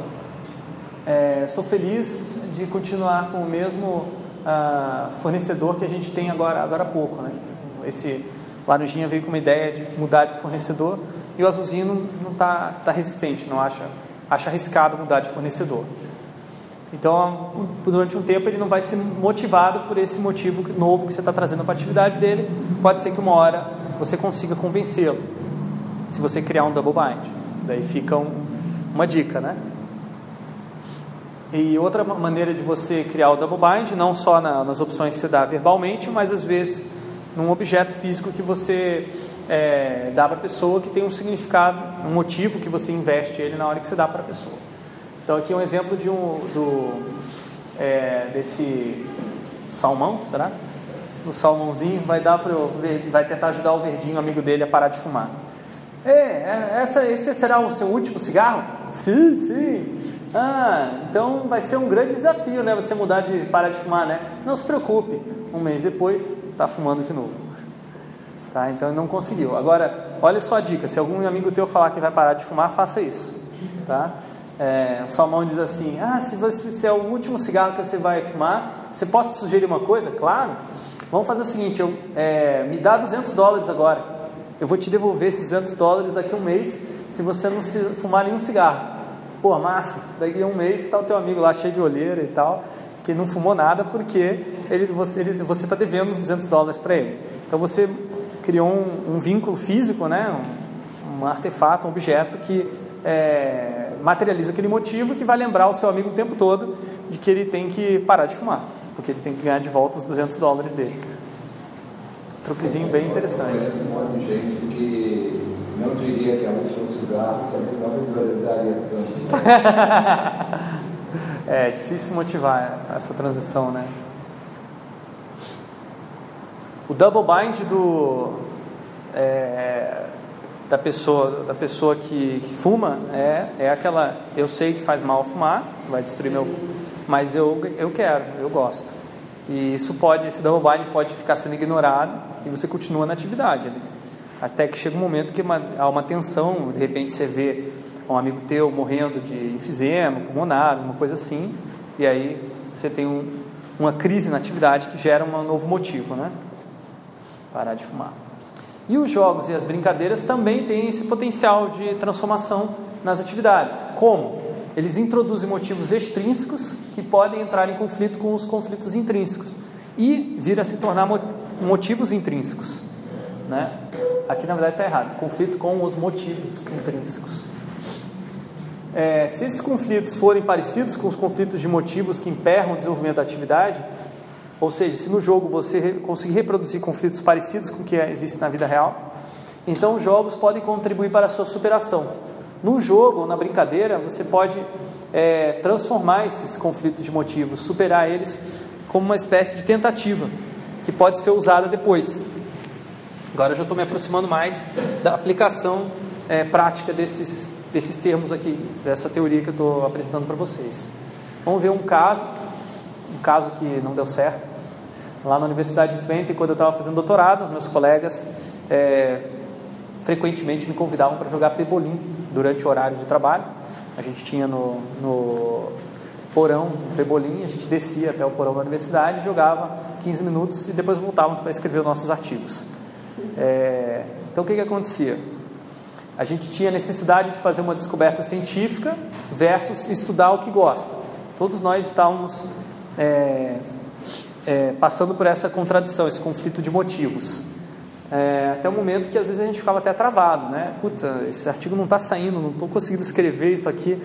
É, estou feliz de continuar com o mesmo uh, fornecedor que a gente tem agora, agora há pouco, né? Esse laranjinha veio com uma ideia de mudar de fornecedor e o azulzinho não está tá resistente, não acha, acha arriscado mudar de fornecedor. Então, durante um tempo, ele não vai ser motivado por esse motivo novo que você está trazendo para a atividade dele. Pode ser que uma hora você consiga convencê-lo, se você criar um double bind. Daí fica um, uma dica, né? E outra maneira de você criar o double bind, não só na, nas opções que você dá verbalmente, mas às vezes num objeto físico que você é, dá para a pessoa que tem um significado, um motivo que você investe ele na hora que você dá para a pessoa. Então aqui é um exemplo de um do é, desse salmão, será? O salmãozinho vai dar para vai tentar ajudar o verdinho, amigo dele, a parar de fumar. É, é, essa, esse será o seu último cigarro? Sim, sim. Ah, então vai ser um grande desafio, né? Você mudar de parar de fumar, né? Não se preocupe. Um mês depois, está fumando de novo. Tá? Então não conseguiu. Agora, olha só a dica: se algum amigo teu falar que vai parar de fumar, faça isso. Tá? É, Salmão diz assim: Ah, se, você, se é o último cigarro que você vai fumar, você posso sugerir uma coisa? Claro. Vamos fazer o seguinte: eu, é, me dá 200 dólares agora. Eu vou te devolver esses 200 dólares daqui a um mês se você não se, fumar nenhum cigarro. Pô, massa. Daqui a um mês está o teu amigo lá cheio de olheira e tal, que não fumou nada porque ele, você está você tá devendo os 200 dólares para ele. Então você criou um, um vínculo físico, né? um, um, artefato, um objeto que é, materializa aquele motivo que vai lembrar o seu amigo o tempo todo de que ele tem que parar de fumar, porque ele tem que ganhar de volta os 200 dólares dele. Truquezinho bem interessante. Eu conheço um monte de gente que não diria que é o último cigarro, também não me daria 200 dólares. É difícil motivar essa transição, né? O double bind do, é, da pessoa, da pessoa que, que, fuma é, é aquela. Eu sei que faz mal fumar, vai destruir meu. Mas eu, eu quero, eu gosto. E isso pode, esse double bind pode ficar sendo ignorado e você continua na atividade. Até que chega um momento que uma, há uma tensão, de repente você vê um amigo teu morrendo de enfisema, pulmonar, uma coisa assim, e aí você tem um, uma crise na atividade que gera um novo motivo, né? Parar de fumar. E os jogos e as brincadeiras também têm esse potencial de transformação nas atividades. Como? Eles introduzem motivos extrínsecos que podem entrar em conflito com os conflitos intrínsecos e vir a se tornar motivos intrínsecos. Né? Aqui na verdade está errado. Conflito com os motivos intrínsecos. É, se esses conflitos forem parecidos com os conflitos de motivos que emperram o desenvolvimento da atividade, ou seja, se no jogo você conseguir reproduzir conflitos parecidos com o que existe na vida real, então os jogos podem contribuir para a sua superação. No jogo, na brincadeira, você pode é, transformar esses conflitos de motivos, superar eles como uma espécie de tentativa que pode ser usada depois. Agora eu já estou me aproximando mais da aplicação é, prática desses, desses termos aqui, dessa teoria que eu estou apresentando para vocês. Vamos ver um caso, um caso que não deu certo. Lá na Universidade de Twente, quando eu estava fazendo doutorado, os meus colegas é, frequentemente me convidavam para jogar pebolim durante o horário de trabalho. A gente tinha no, no porão, no pebolim, a gente descia até o porão da universidade, jogava 15 minutos e depois voltávamos para escrever os nossos artigos. É, então o que, que acontecia? A gente tinha necessidade de fazer uma descoberta científica versus estudar o que gosta. Todos nós estávamos é, é, passando por essa contradição, esse conflito de motivos. É, até o momento que às vezes a gente ficava até travado, né? Puta, esse artigo não está saindo, não estou conseguindo escrever isso aqui.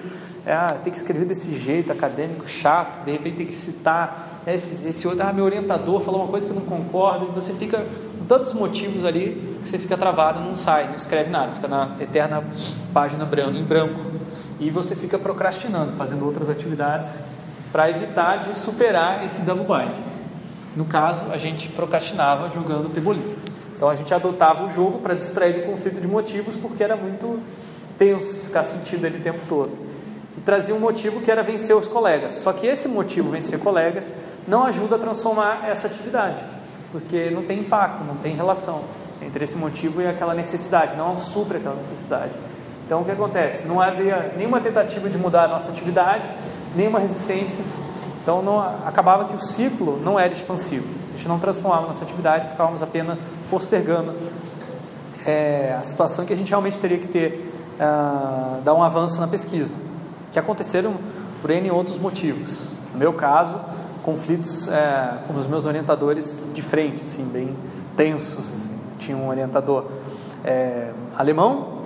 É, ah, tem que escrever desse jeito, acadêmico, chato, de repente tem que citar esse, esse outro, ah, meu orientador falou uma coisa que eu não concordo, e você fica com tantos motivos ali que você fica travado, não sai, não escreve nada, fica na eterna página branca, em branco. E você fica procrastinando, fazendo outras atividades para evitar de superar esse double bind. No caso, a gente procrastinava jogando pebolim. Então a gente adotava o jogo para distrair do conflito de motivos, porque era muito tenso ficar sentido ali o tempo todo. E trazia um motivo que era vencer os colegas. Só que esse motivo, vencer colegas, não ajuda a transformar essa atividade, porque não tem impacto, não tem relação entre esse motivo e aquela necessidade, não supra aquela necessidade. Então o que acontece? Não havia nenhuma tentativa de mudar a nossa atividade, nenhuma resistência. Então não, acabava que o ciclo não era expansivo. A gente não transformava nossa atividade, ficávamos apenas postergando é, a situação que a gente realmente teria que ter, uh, dar um avanço na pesquisa, que aconteceram por N outros motivos. No meu caso, conflitos é, com os meus orientadores de frente, assim, bem tensos. Assim. Tinha um orientador é, alemão,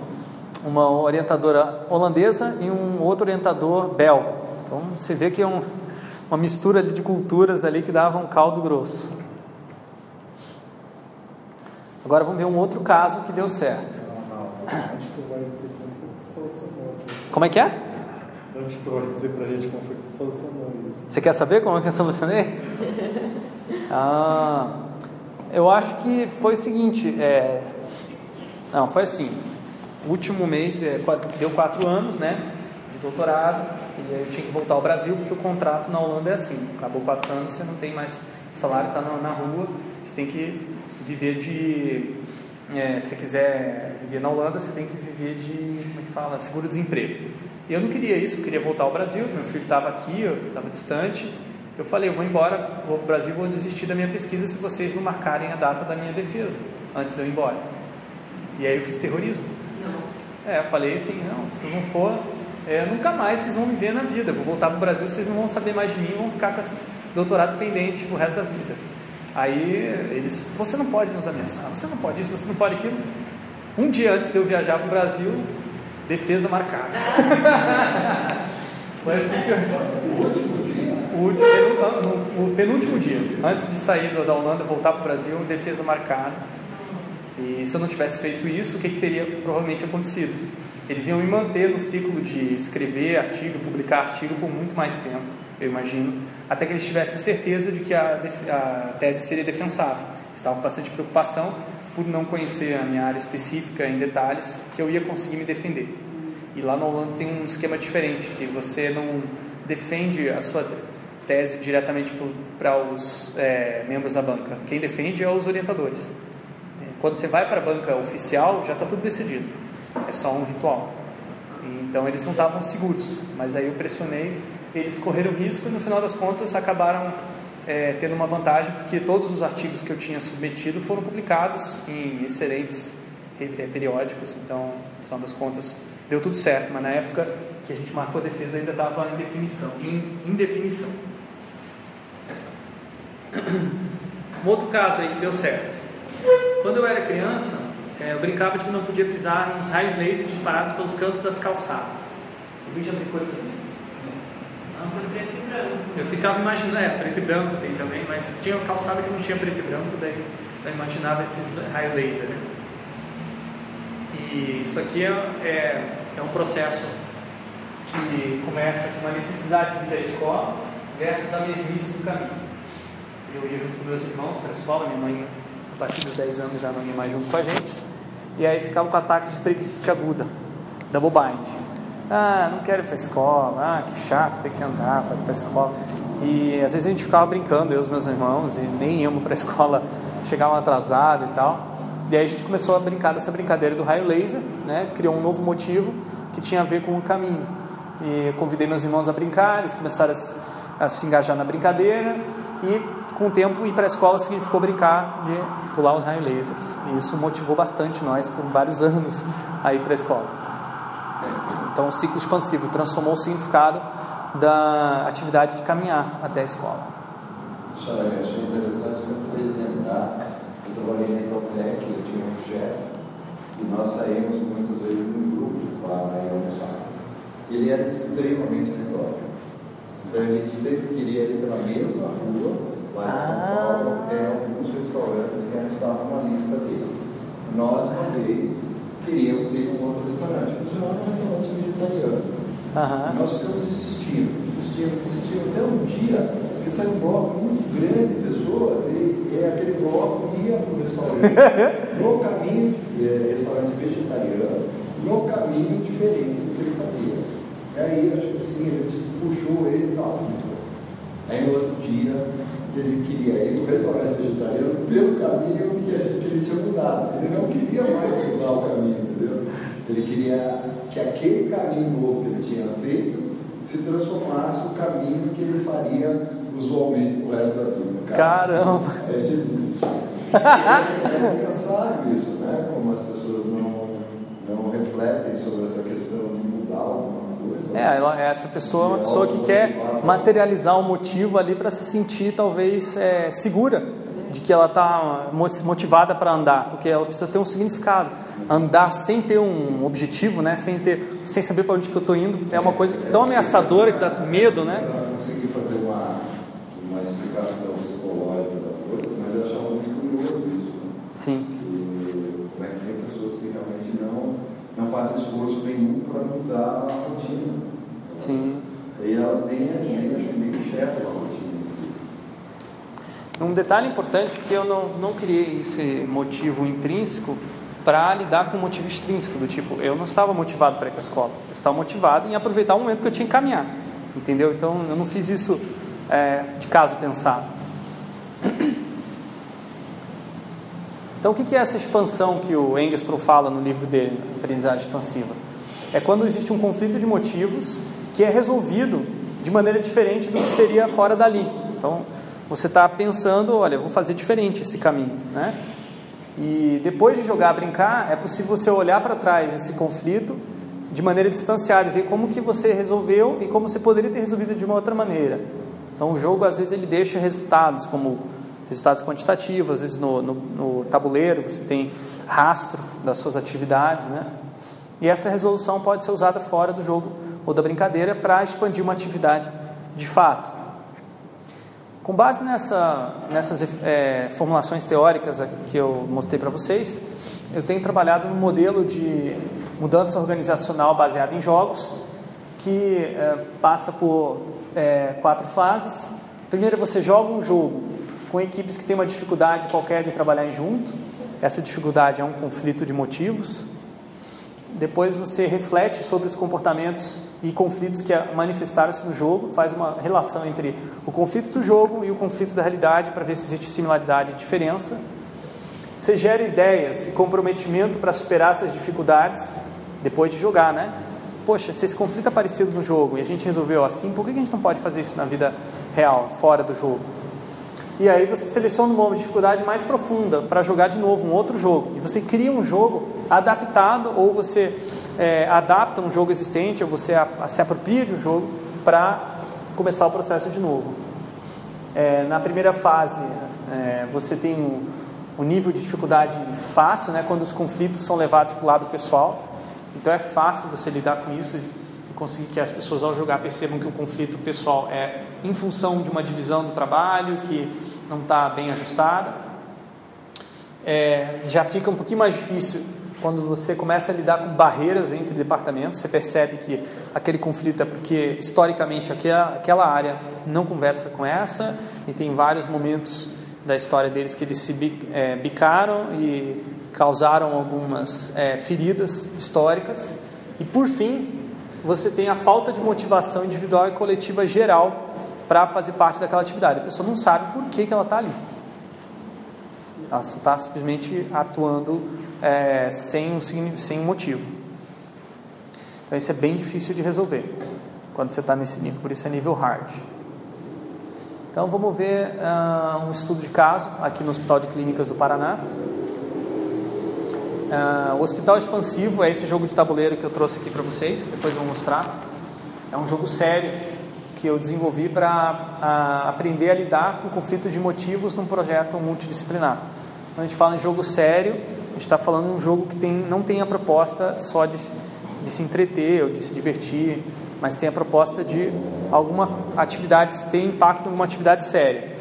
uma orientadora holandesa e um outro orientador belga. Então você vê que é um, uma mistura de culturas ali que dava um caldo grosso. Agora vamos ver um outro caso que deu certo. Como é que é? Antes tu vai dizer pra gente como foi que tu solucionou isso. Você quer saber como é que eu solucionei? Ah, eu acho que foi o seguinte, é... não, foi assim, o último mês, é, deu quatro anos, né, de doutorado, e eu tinha que voltar ao Brasil, porque o contrato na Holanda é assim, acabou quatro anos, você não tem mais salário, está na, na rua, você tem que viver de. É, se quiser viver na Holanda, você tem que viver de. Como é que fala? Seguro-desemprego. Eu não queria isso, eu queria voltar ao Brasil. Meu filho estava aqui, eu estava distante. Eu falei, eu vou embora, vou para o Brasil, vou desistir da minha pesquisa se vocês não marcarem a data da minha defesa antes de eu ir embora. E aí eu fiz terrorismo. Não. É, eu falei assim, não, se não for, é, nunca mais vocês vão me ver na vida. Vou voltar para o Brasil, vocês não vão saber mais de mim, vão ficar com esse doutorado pendente o resto da vida. Aí eles, você não pode nos ameaçar, você não pode isso, você não pode aquilo. Um dia antes de eu viajar para o Brasil, defesa marcada. Foi assim que eu... O último dia? O, último, o penúltimo dia, antes de sair da Holanda voltar para o Brasil, defesa marcada. E se eu não tivesse feito isso, o que, que teria provavelmente acontecido? Eles iam me manter no ciclo de escrever artigo, publicar artigo por muito mais tempo eu imagino, até que eles tivessem certeza de que a, a tese seria defensável. Estavam com bastante preocupação por não conhecer a minha área específica em detalhes, que eu ia conseguir me defender. E lá na Holanda tem um esquema diferente, que você não defende a sua tese diretamente para os é, membros da banca. Quem defende é os orientadores. Quando você vai para a banca oficial, já está tudo decidido. É só um ritual. Então eles não estavam seguros. Mas aí eu pressionei, eles correram risco e no final das contas acabaram é, tendo uma vantagem porque todos os artigos que eu tinha submetido foram publicados em excelentes é, periódicos. Então, no final das contas, deu tudo certo. Mas na época que a gente marcou a defesa ainda estava em definição. Em, em definição. Um outro caso aí que deu certo. Quando eu era criança, é, eu brincava de que não podia pisar nos raios laser disparados pelos cantos das calçadas. O vídeo já brincou disso aqui? Não, foi preto e branco. Eu ficava imaginando, é, preto e branco tem também, mas tinha calçada que não tinha preto e branco, daí eu imaginava esses raio laser, né? E isso aqui é, é, é um processo que começa com uma necessidade de ir à escola versus a mesmice do caminho. Eu ia junto com meus irmãos para a escola, minha mãe, a partir dos 10 anos, já não ia mais junto com a gente. E aí ficava com ataques de preguiça aguda, double bind. Ah, não quero ir para a escola, ah, que chato ter que andar para ir para a escola. E às vezes a gente ficava brincando, eu e os meus irmãos, e nem íamos para a escola, chegavam atrasados e tal. E aí a gente começou a brincar dessa brincadeira do raio laser, né? criou um novo motivo que tinha a ver com o caminho. E convidei meus irmãos a brincar, eles começaram a se engajar na brincadeira e com o tempo ir para a escola significou brincar de pular os raios lasers. E isso motivou bastante nós por vários anos a ir para a escola. Então o ciclo expansivo transformou o significado da atividade de caminhar até a escola. Xará, achei interessante você fez lembrar. Eu trabalhei na Ecotec, eu tinha um chefe, e nós saímos muitas vezes em grupo para ir almoçar. Ele era extremamente metódico. Então ele sempre queria ir pela mesma rua lá em São. Paulo, tem alguns restaurantes que estavam na lista dele. Nós, uma vez, queríamos ir a um outro restaurante, mas não era um restaurante vegetariano. Uhum. Nós ficamos insistindo, insistindo, insistindo, até um dia que saiu um bloco muito grande de pessoas e, e aquele bloco ia para o restaurante no caminho, é, restaurante vegetariano, no caminho diferente do que ele fazia. E aí, acho que sim, a gente puxou ele e tal. Aí no outro dia, ele queria ir no restaurante vegetariano pelo caminho que, a gente, que ele tinha mudado. Ele não queria mais mudar o caminho, entendeu? Ele queria que aquele caminho novo que ele tinha feito se transformasse o caminho que ele faria usualmente o resto da vida. Caramba! É, isso. é, é engraçado isso, né? Como as pessoas não, não refletem sobre essa questão de mudar alguma é, ela, essa pessoa é uma pessoa que quer materializar um motivo ali para se sentir talvez é, segura de que ela está motivada para andar, porque ela precisa ter um significado. Andar sem ter um objetivo, né, sem ter, sem saber para onde que eu estou indo, é uma coisa que tão ameaçadora que dá medo, né? Fazer uma, uma explicação psicológica da coisa, mas eu achava muito curioso isso. Né? Sim. Que, como é que tem pessoas que realmente não não fazem esforço nenhum para mudar a rotina. Sim. E elas têm, têm acho que meio chefe a rotina em si. Um detalhe importante é que eu não, não criei esse motivo intrínseco para lidar com o motivo extrínseco, do tipo, eu não estava motivado para ir para a escola, eu estava motivado em aproveitar o momento que eu tinha que caminhar, entendeu? Então eu não fiz isso é, de caso pensado. Então, o que é essa expansão que o Engstrom fala no livro dele, Aprendizagem Expansiva? É quando existe um conflito de motivos que é resolvido de maneira diferente do que seria fora dali. Então, você está pensando, olha, vou fazer diferente esse caminho, né? E depois de jogar brincar, é possível você olhar para trás esse conflito de maneira distanciada e ver como que você resolveu e como você poderia ter resolvido de uma outra maneira. Então, o jogo às vezes ele deixa resultados como resultados quantitativos, às vezes no, no, no tabuleiro você tem rastro das suas atividades, né? E essa resolução pode ser usada fora do jogo ou da brincadeira para expandir uma atividade de fato. Com base nessa, nessas é, formulações teóricas que eu mostrei para vocês, eu tenho trabalhado no modelo de mudança organizacional baseado em jogos, que é, passa por é, quatro fases. Primeiro, você joga um jogo com equipes que têm uma dificuldade qualquer de trabalhar junto. Essa dificuldade é um conflito de motivos. Depois você reflete sobre os comportamentos e conflitos que manifestaram-se no jogo, faz uma relação entre o conflito do jogo e o conflito da realidade para ver se existe similaridade e diferença. Você gera ideias e comprometimento para superar essas dificuldades depois de jogar, né? Poxa, se esse conflito é parecido no jogo e a gente resolveu assim, por que a gente não pode fazer isso na vida real, fora do jogo? E aí você seleciona uma dificuldade mais profunda para jogar de novo um outro jogo. E você cria um jogo adaptado, ou você é, adapta um jogo existente, ou você a, a, se apropria de um jogo para começar o processo de novo. É, na primeira fase, é, você tem um, um, nível de dificuldade fácil, né, quando os conflitos são levados para o lado pessoal. Então é fácil você lidar com isso e conseguir que as pessoas, ao jogar, percebam que o conflito pessoal é em função de uma divisão do trabalho, que não está bem ajustada. É, já fica um pouquinho mais difícil quando você começa a lidar com barreiras entre departamentos. Você percebe que aquele conflito é porque historicamente aquela, aquela área não conversa com essa e tem vários momentos da história deles que eles se é, bicaram e causaram algumas é, feridas históricas. E por fim, você tem a falta de motivação individual e coletiva geral para fazer parte daquela atividade. A pessoa não sabe por que, que ela está ali. Ela está simplesmente atuando é, sem, um, sem um motivo. Então isso é bem difícil de resolver quando você está nesse nível, por isso é nível hard. Então vamos ver uh, um estudo de caso aqui no Hospital de Clínicas do Paraná. Uh, o Hospital Expansivo é esse jogo de tabuleiro que eu trouxe aqui para vocês, depois vou mostrar. É um jogo sério, que eu desenvolvi para aprender a lidar com conflitos de motivos num projeto multidisciplinar. Quando a gente fala em jogo sério, a gente está falando de um jogo que tem, não tem a proposta só de, de se entreter ou de se divertir, mas tem a proposta de alguma atividade, ter impacto em alguma atividade séria.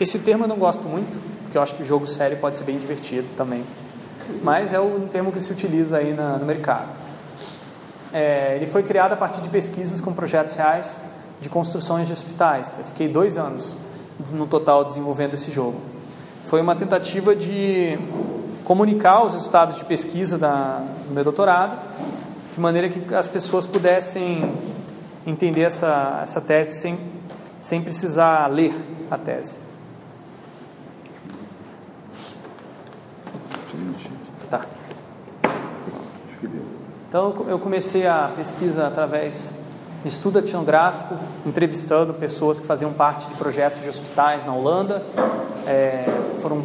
Esse termo eu não gosto muito, porque eu acho que jogo sério pode ser bem divertido também, mas é o termo que se utiliza aí na, no mercado. É, ele foi criado a partir de pesquisas com projetos reais de construções de hospitais. Eu fiquei dois anos no total desenvolvendo esse jogo. Foi uma tentativa de comunicar os resultados de pesquisa da, do meu doutorado, de maneira que as pessoas pudessem entender essa, essa tese sem, sem precisar ler a tese. Tá. Então eu comecei a pesquisa através estudo etnográfico, entrevistando pessoas que faziam parte de projetos de hospitais na Holanda. É, foram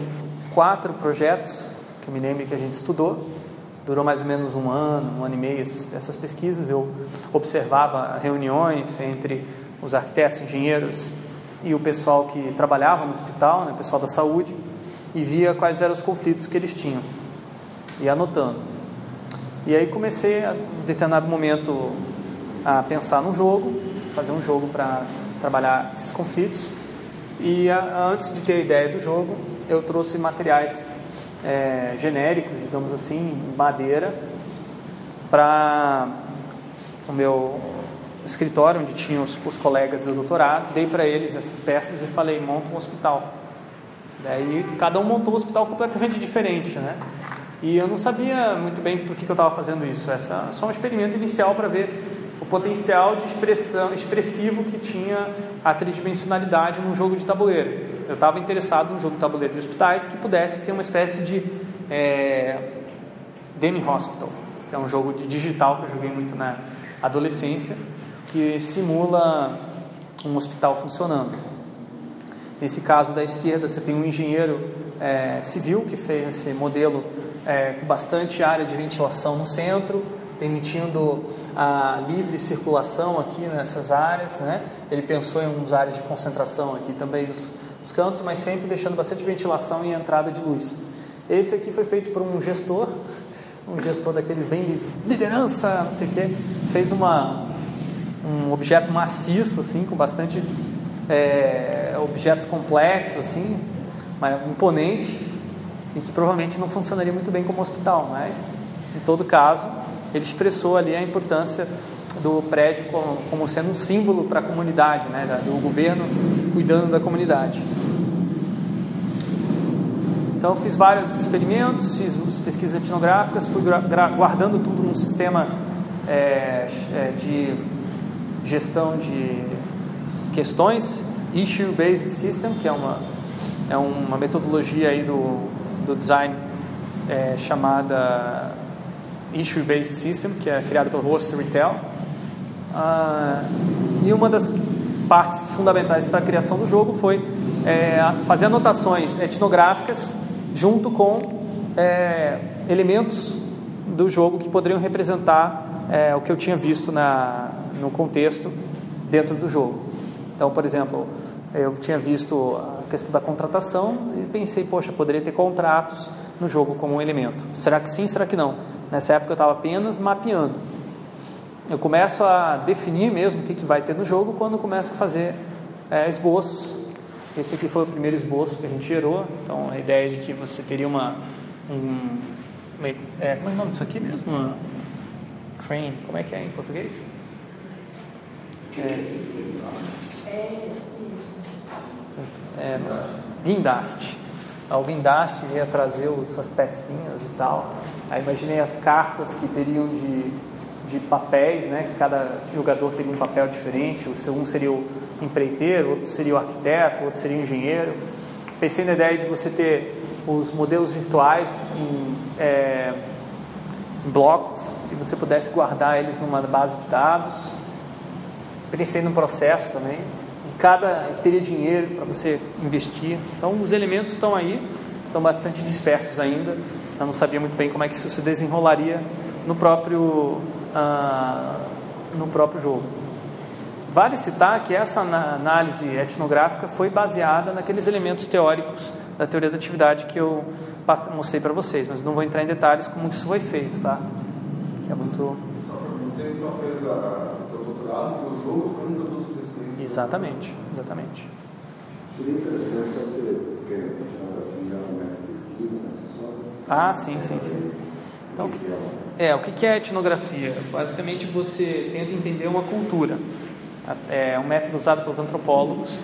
quatro projetos que eu me lembro que a gente estudou. Durou mais ou menos um ano, um ano e meio essas, essas pesquisas. Eu observava reuniões entre os arquitetos, engenheiros e o pessoal que trabalhava no hospital, né, o pessoal da saúde, e via quais eram os conflitos que eles tinham, e anotando. E aí comecei, a determinado momento, a pensar num jogo, fazer um jogo para trabalhar esses conflitos. E a, antes de ter a ideia do jogo, eu trouxe materiais é, genéricos, digamos assim, madeira, para o meu escritório, onde tinham os, os colegas do doutorado. Dei para eles essas peças e falei: monta um hospital. Daí cada um montou um hospital completamente diferente, né? E eu não sabia muito bem por que, que eu estava fazendo isso. Essa só um experimento inicial para ver o potencial de expressão expressivo que tinha a tridimensionalidade num jogo de tabuleiro. Eu estava interessado num jogo de tabuleiro de hospitais que pudesse ser uma espécie de é, Demi Hospital, que é um jogo de digital que eu joguei muito na adolescência, que simula um hospital funcionando. Nesse caso da esquerda, você tem um engenheiro é, civil que fez esse modelo é, com bastante área de ventilação no centro, permitindo a livre circulação aqui nessas áreas. Né? Ele pensou em uns áreas de concentração aqui também nos, nos cantos, mas sempre deixando bastante ventilação e entrada de luz. Esse aqui foi feito por um gestor, um gestor daqueles bem de liderança, não sei o quê, fez uma, um objeto maciço, assim, com bastante é, objetos complexos, assim, imponente, e que provavelmente não funcionaria muito bem como hospital, mas, em todo caso, ele expressou ali a importância do prédio como, sendo um símbolo para a comunidade, né, do governo cuidando da comunidade. Então eu fiz vários experimentos, fiz pesquisas etnográficas, fui guardando tudo num sistema é, é, de gestão de questões, Issue Based System, que é uma, é uma metodologia aí do, do design é, chamada Issue Based System, que é criada pelo Host Retail. Ah, e uma das partes fundamentais para a criação do jogo foi é, fazer anotações etnográficas junto com é, elementos do jogo que poderiam representar é, o que eu tinha visto na, no contexto dentro do jogo. Então, por exemplo, eu tinha visto a questão da contratação e pensei, poxa, poderia ter contratos no jogo como um elemento. Será que sim, será que não? Nessa época eu estava apenas mapeando. Eu começo a definir mesmo o que, que vai ter no jogo quando começo a fazer é, esboços. Esse aqui foi o primeiro esboço que a gente gerou. Então a ideia de que você teria uma. Um, uma é, como é o nome disso aqui mesmo? Uma crane. Como é que é em português? É, é, guindaste. O guindaste ia trazer essas pecinhas e tal. Aí imaginei as cartas que teriam de, de papéis, né? Cada jogador teria um papel diferente. O seu um seria o empreiteiro, outro seria o arquiteto, outro seria o engenheiro. Pensei na ideia de você ter os modelos virtuais em, é, em blocos e você pudesse guardar eles numa base de dados. Pensei no processo também cada teria dinheiro para você investir. Então os elementos estão aí, estão bastante dispersos ainda. Eu não sabia muito bem como é que isso se desenrolaria no próprio ah, no próprio jogo. Vale citar que essa análise etnográfica foi baseada naqueles elementos teóricos da teoria da atividade que eu mostrei para vocês, mas não vou entrar em detalhes como isso foi feito, tá? É muito. Só para você então fez o doutorado o jogo Exatamente, exatamente. Seria interessante se você continuar um método de pesquisa, né? Ah, sim, sim, sim. Então, é, o que é etnografia? Basicamente você tenta entender uma cultura. É um método usado pelos antropólogos,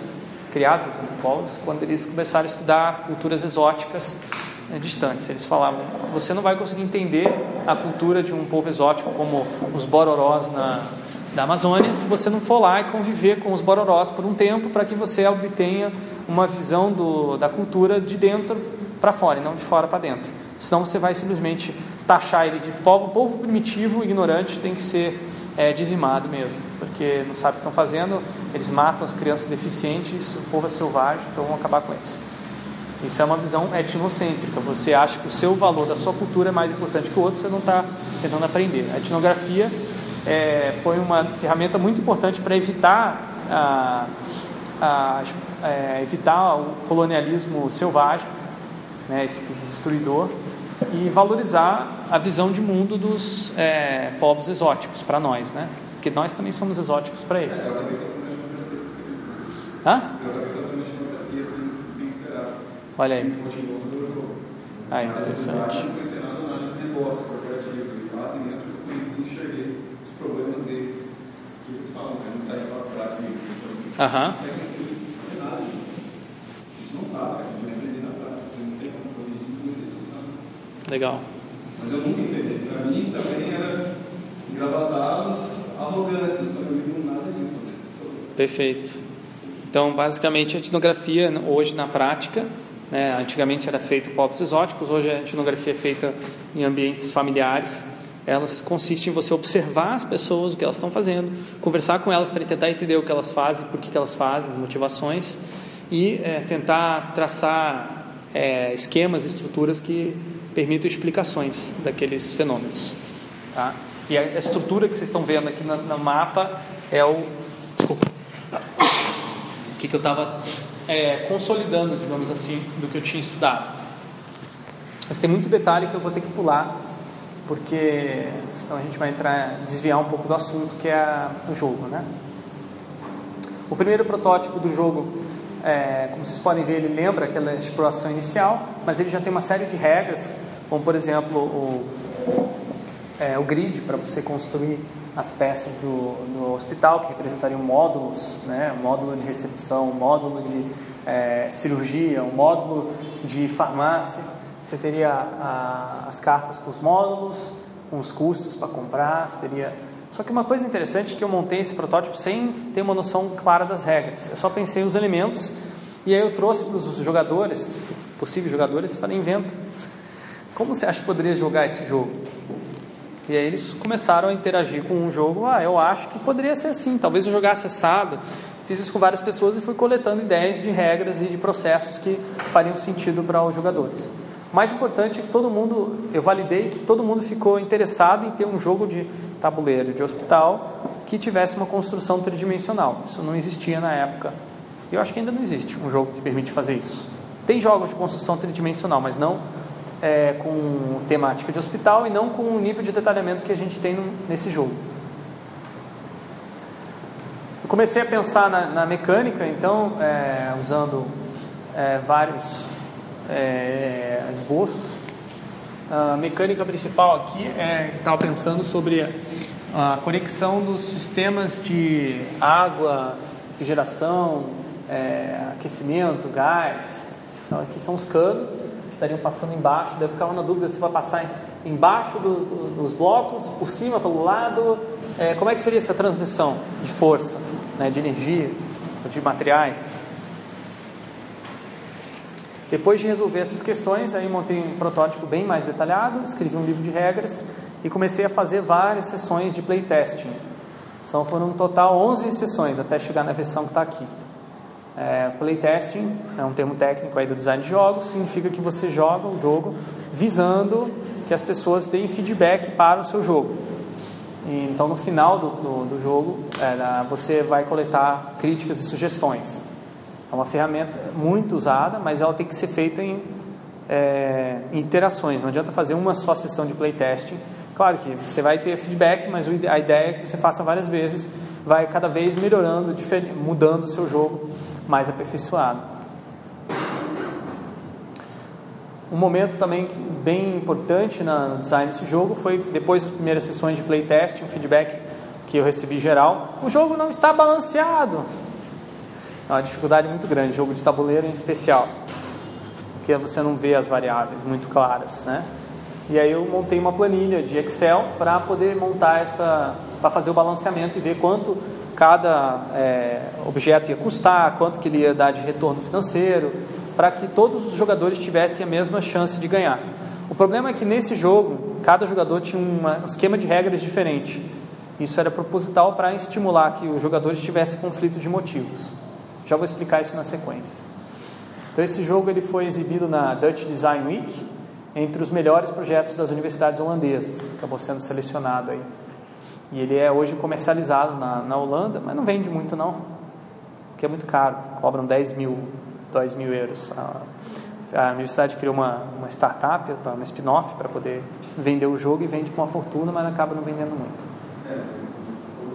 criado pelos antropólogos, quando eles começaram a estudar culturas exóticas né, distantes. Eles falavam: você não vai conseguir entender a cultura de um povo exótico como os bororós na, da Amazônia se você não for lá e conviver com os bororós por um tempo para que você obtenha uma visão do, da cultura de dentro para fora e não de fora para dentro. Senão você vai simplesmente taxar eles de povo, povo primitivo, ignorante, tem que ser é, dizimado mesmo, porque não sabe o que estão fazendo, eles matam as crianças deficientes, o povo é selvagem, então vão acabar com eles. Isso é uma visão etnocêntrica. Você acha que o seu valor da sua cultura é mais importante que o outro, você não está tentando aprender. A etnografia é, foi uma ferramenta muito importante para evitar, a, a, é, evitar o colonialismo selvagem, né, esse destruidor, e valorizar a visão de mundo dos é, povos exóticos para nós, né? Porque nós também somos exóticos para eles. É, eu acabei fazendo Hã? Eu acabei fazendo etnografia sem, sem esperar. Olha aí. Ah, interessante. Eu não nada de negócio corporativo. E lá dentro eu conheci e enxerguei problemas deles, que eles falam, né? Não sai para prática. Aham. Mas sem fazer nada, a gente não sabe, a gente vai aprender na prática, a gente não tem controle, a gente comecei a pensar nisso. Legal. Mas eu nunca entendi. Para mim também era engravatados, arrogantes, mas para mim não nada disso. Perfeito. Então, basicamente, a etnografia hoje na prática, né, antigamente era feita em povos exóticos, hoje a etnografia é feita em ambientes familiares elas consistem em você observar as pessoas, o que elas estão fazendo, conversar com elas para tentar entender o que elas fazem, por que, elas fazem, motivações e é, tentar traçar é, esquemas, estruturas que permitam explicações daqueles fenômenos. Tá? E a estrutura que vocês estão vendo aqui no, no mapa é o. Desculpa. O que, que eu estava é, consolidando, digamos assim, do que eu tinha estudado. Mas tem muito detalhe que eu vou ter que pular porque senão a gente vai entrar, desviar um pouco do assunto que é o jogo, né? O primeiro protótipo do jogo, é, como vocês podem ver, ele lembra aquela exploração inicial, mas ele já tem uma série de regras, como por exemplo o, é, o grid para você construir as peças do, do hospital, que representariam módulos, né? módulo de recepção, módulo de é, cirurgia, um módulo de farmácia. Você teria a, as cartas com os módulos, com os custos para comprar, você teria... Só que uma coisa interessante é que eu montei esse protótipo sem ter uma noção clara das regras. Eu só pensei os elementos e aí eu trouxe para os jogadores, possíveis jogadores, e falei, inventa. como você acha que poderia jogar esse jogo? E aí eles começaram a interagir com o jogo. Ah, eu acho que poderia ser assim. Talvez eu jogasse assado. Fiz isso com várias pessoas e fui coletando ideias de regras e de processos que fariam sentido para os jogadores. Mais importante é que todo mundo, eu validei que todo mundo ficou interessado em ter um jogo de tabuleiro de hospital que tivesse uma construção tridimensional. Isso não existia na época. Eu acho que ainda não existe um jogo que permite fazer isso. Tem jogos de construção tridimensional, mas não é, com temática de hospital e não com o nível de detalhamento que a gente tem nesse jogo. Eu comecei a pensar na, na mecânica, então, é, usando é, vários é, esboços. A mecânica principal aqui é estava pensando sobre a conexão dos sistemas de água, refrigeração, é, aquecimento, gás. Então, aqui são os canos que estariam passando embaixo. Daí eu ficava na dúvida se vai passar embaixo do, do, dos blocos, por cima, pelo lado. É, como é que seria essa transmissão de força, né, de energia, de materiais? Depois de resolver essas questões, aí montei um protótipo bem mais detalhado, escrevi um livro de regras e comecei a fazer várias sessões de playtesting. Então foram um total 11 sessões até chegar na versão que está aqui. É, playtesting é um termo técnico aí do design de jogos, significa que você joga o jogo visando que as pessoas deem feedback para o seu jogo. E, então no final do, do, do jogo é, você vai coletar críticas e sugestões. É uma ferramenta muito usada, mas ela tem que ser feita em, é, interações. Não adianta fazer uma só sessão de playtesting. Claro que você vai ter feedback, mas a ideia é que você faça várias vezes, vai cada vez melhorando, mudando o seu jogo mais aperfeiçoado. Um momento também bem importante no design desse jogo foi depois das primeiras sessões de playtest, um feedback que eu recebi geral. O jogo não está balanceado. É uma dificuldade muito grande, jogo de tabuleiro em especial, porque você não vê as variáveis muito claras, né? E aí eu montei uma planilha de Excel para poder montar essa, para fazer o balanceamento e ver quanto cada é, objeto ia custar, quanto que ele ia dar de retorno financeiro, para que todos os jogadores tivessem a mesma chance de ganhar. O problema é que nesse jogo, cada jogador tinha um esquema de regras diferente. Isso era proposital para estimular que os jogadores tivessem conflito de motivos. Já vou explicar isso na sequência. Então esse jogo ele foi exibido na Dutch Design Week entre os melhores projetos das universidades holandesas. Acabou sendo selecionado aí. E ele é hoje comercializado na, na Holanda, mas não vende muito não, porque é muito caro. Cobram 10 mil, 2 mil euros. A, a universidade criou uma, uma startup, uma spin-off para poder vender o jogo e vende com uma fortuna, mas acaba não vendendo muito. É,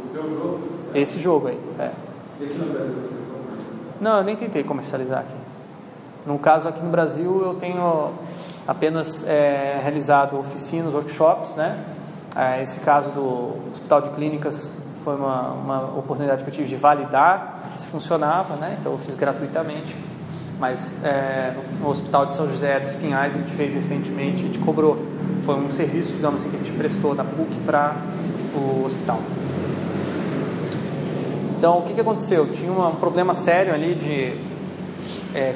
o seu jogo? Esse jogo aí, é. E aqui no Brasil você não, eu nem tentei comercializar aqui. No caso aqui no Brasil, eu tenho apenas é, realizado oficinas, workshops, né? É, esse caso do Hospital de Clínicas foi uma, uma oportunidade que eu tive de validar se funcionava, né? Então eu fiz gratuitamente. Mas é, no Hospital de São José dos Pinhais a gente fez recentemente, a gente cobrou. Foi um serviço, digamos assim, que a gente prestou da PUC para o hospital. Então, o que, que aconteceu? Tinha um problema sério ali de é,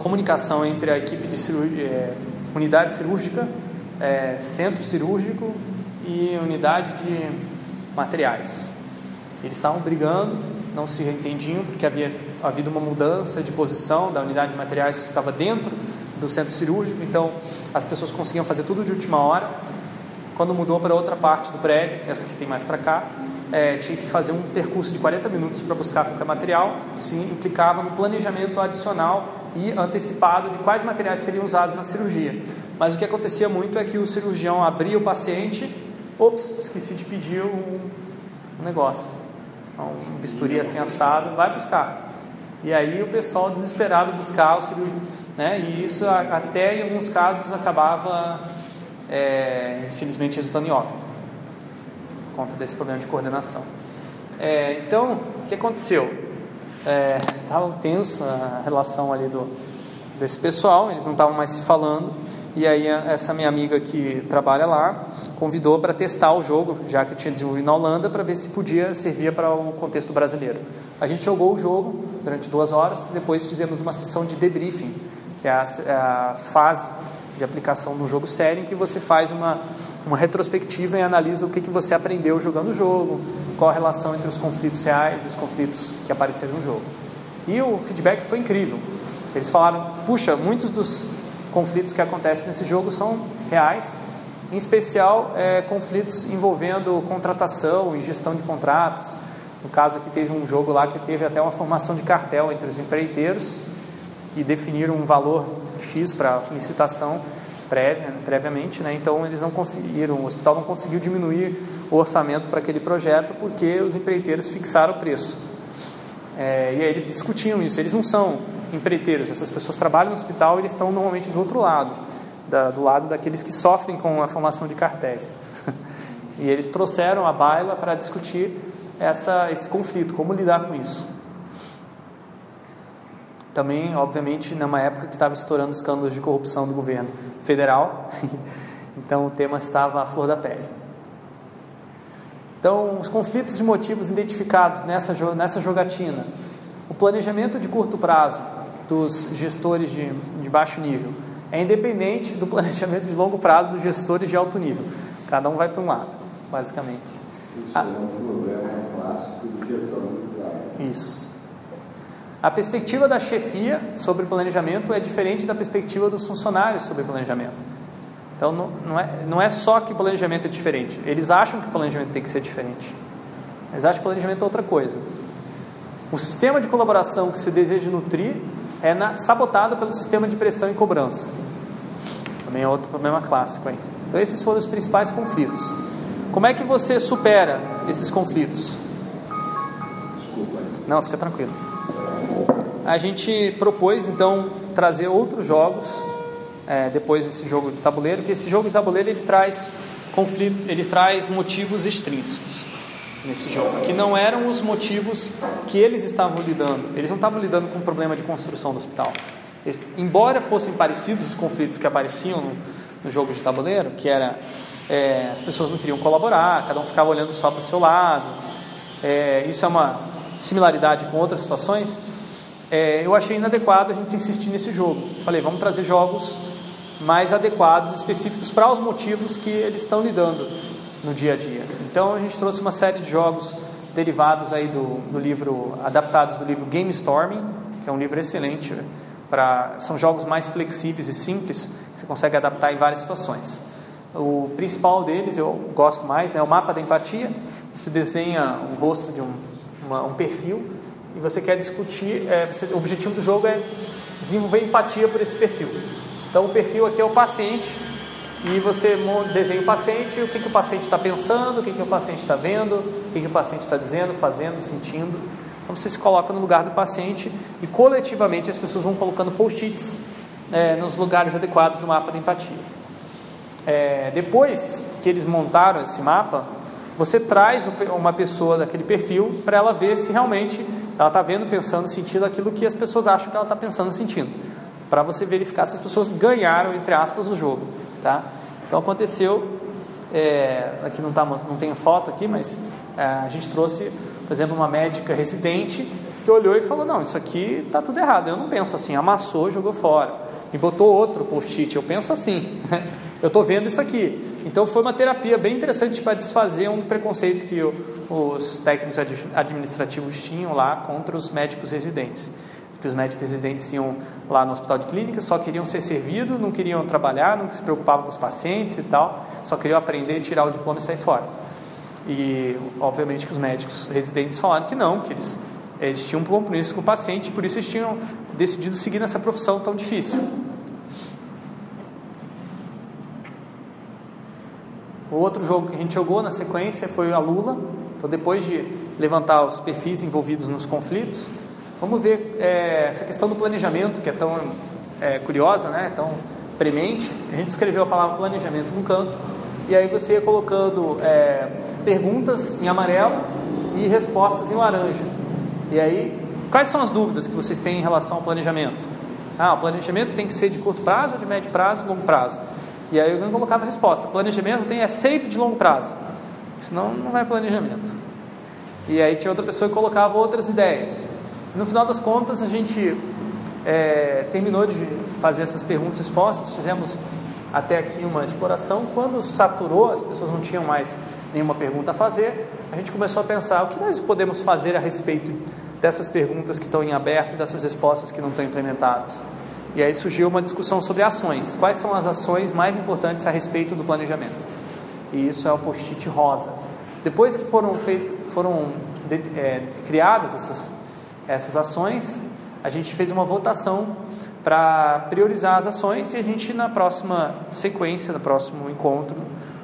comunicação entre a equipe de cirurgia, é, unidade cirúrgica, é, centro cirúrgico e unidade de materiais. Eles estavam brigando, não se entendiam, porque havia havido uma mudança de posição da unidade de materiais que ficava dentro do centro cirúrgico, então as pessoas conseguiam fazer tudo de última hora. Quando mudou para outra parte do prédio, que é essa que tem mais para cá, é, tinha que fazer um percurso de 40 minutos para buscar qualquer material, isso implicava no planejamento adicional e antecipado de quais materiais seriam usados na cirurgia. Mas o que acontecia muito é que o cirurgião abria o paciente, ops, esqueci de pedir um, negócio, um bisturi assim assado, vai buscar. E aí o pessoal desesperado buscar o cirurgião, né? E isso até em alguns casos acabava, é, infelizmente, resultando em óbito conta desse problema de coordenação. É, então, o que aconteceu? Estava é, tenso a relação ali do, desse pessoal, eles não estavam mais se falando, e aí essa minha amiga que trabalha lá convidou para testar o jogo, já que eu tinha desenvolvido na Holanda, para ver se podia servir para o contexto brasileiro. A gente jogou o jogo durante duas horas, depois fizemos uma sessão de debriefing, que é a, a fase de aplicação no jogo sério, em que você faz uma, uma retrospectiva e analisa o que, que você aprendeu jogando o jogo, qual a relação entre os conflitos reais e os conflitos que apareceram no jogo. E o feedback foi incrível. Eles falaram: puxa, muitos dos conflitos que acontecem nesse jogo são reais, em especial é, conflitos envolvendo contratação e gestão de contratos. No caso aqui teve um jogo lá que teve até uma formação de cartel entre os empreiteiros que definiram um valor X para licitação prévia, previamente, né? então eles não conseguiram, o hospital não conseguiu diminuir o orçamento para aquele projeto porque os empreiteiros fixaram o preço. É, e aí eles discutiam isso, eles não são empreiteiros, essas pessoas trabalham no hospital e eles estão normalmente do outro lado, da, do lado daqueles que sofrem com a formação de cartéis. e eles trouxeram a baila para discutir essa, esse conflito, como lidar com isso. Também, obviamente, numa época que estava estourando escândalos de corrupção do governo federal, então o tema estava à flor da pele. Então, os conflitos e motivos identificados nessa, nessa jogatina, o planejamento de curto prazo dos gestores de, de baixo nível é independente do planejamento de longo prazo dos gestores de alto nível. Cada um vai para um lado, basicamente. Isso ah, é um problema clássico de gestão do trabalho. Isso. A perspectiva da chefia sobre planejamento é diferente da perspectiva dos funcionários sobre planejamento. Então, não, não, é, não é só que o planejamento é diferente. Eles acham que o planejamento tem que ser diferente. Eles acham que o planejamento é outra coisa. O sistema de colaboração que se deseja nutrir é na, sabotado pelo sistema de pressão e cobrança. Também é outro problema clássico. Hein? Então, esses foram os principais conflitos. Como é que você supera esses conflitos? Desculpa. Não, fica tranquilo a gente propôs então trazer outros jogos é, depois desse jogo de tabuleiro, que esse jogo de tabuleiro ele traz conflito, ele traz motivos extrínsecos nesse jogo, que não eram os motivos que eles estavam lidando. Eles não estavam lidando com o problema de construção do hospital. Eles, embora fossem parecidos os conflitos que apareciam no, no jogo de tabuleiro, que era é, as pessoas não queriam colaborar, cada um ficava olhando só para o seu lado. É, isso é uma similaridade com outras situações é, eu achei inadequado a gente insistir nesse jogo. Falei, vamos trazer jogos mais adequados, específicos para os motivos que eles estão lidando no dia a dia. Então a gente trouxe uma série de jogos derivados aí do, do livro, adaptados do livro Game Storming, que é um livro excelente. Para, são jogos mais flexíveis e simples, que você consegue adaptar em várias situações. O principal deles, eu gosto mais, né, é o mapa da empatia. Você desenha o rosto de um, uma, um perfil e você quer discutir, é, você, o objetivo do jogo é desenvolver empatia por esse perfil. Então o perfil aqui é o paciente e você desenha o paciente, o que, que o paciente está pensando, o que, que o paciente está vendo, o que, que o paciente está dizendo, fazendo, sentindo. Então você se coloca no lugar do paciente e coletivamente as pessoas vão colocando post-its é, nos lugares adequados do mapa da empatia. É, depois que eles montaram esse mapa, você traz uma pessoa daquele perfil para ela ver se realmente ela está vendo, pensando, sentindo aquilo que as pessoas acham que ela está pensando, sentindo, para você verificar se as pessoas ganharam entre aspas o jogo, tá? Então aconteceu, é, aqui não tá, não tem foto aqui, mas é, a gente trouxe, por exemplo, uma médica residente que olhou e falou: não, isso aqui está tudo errado. Eu não penso assim. Amassou, jogou fora e botou outro post-it. Eu penso assim. eu estou vendo isso aqui. Então foi uma terapia bem interessante para desfazer um preconceito que o, os técnicos administrativos tinham lá contra os médicos residentes. Que os médicos residentes iam lá no hospital de clínica, só queriam ser servidos, não queriam trabalhar, não se preocupavam com os pacientes e tal, só queriam aprender, tirar o diploma e sair fora. E obviamente que os médicos residentes falaram que não, que eles, eles tinham um compromisso com o paciente por isso eles tinham decidido seguir nessa profissão tão difícil. O outro jogo que a gente jogou na sequência foi a Lula. Então, depois de levantar os perfis envolvidos nos conflitos, vamos ver é, essa questão do planejamento, que é tão é, curiosa, né? tão premente. A gente escreveu a palavra planejamento no canto, e aí você ia colocando é, perguntas em amarelo e respostas em laranja. E aí, quais são as dúvidas que vocês têm em relação ao planejamento? Ah, o planejamento tem que ser de curto prazo, de médio prazo, longo prazo. E aí eu colocava a resposta: planejamento tem é sempre de longo prazo, senão não vai planejamento. E aí tinha outra pessoa que colocava outras ideias. No final das contas, a gente é, terminou de fazer essas perguntas e respostas, fizemos até aqui uma exploração. Quando saturou, as pessoas não tinham mais nenhuma pergunta a fazer, a gente começou a pensar o que nós podemos fazer a respeito dessas perguntas que estão em aberto, dessas respostas que não estão implementadas. E aí surgiu uma discussão sobre ações. Quais são as ações mais importantes a respeito do planejamento? E isso é o post-it rosa. Depois que foram, feito, foram de, é, criadas essas, essas ações, a gente fez uma votação para priorizar as ações e a gente na próxima sequência, no próximo encontro,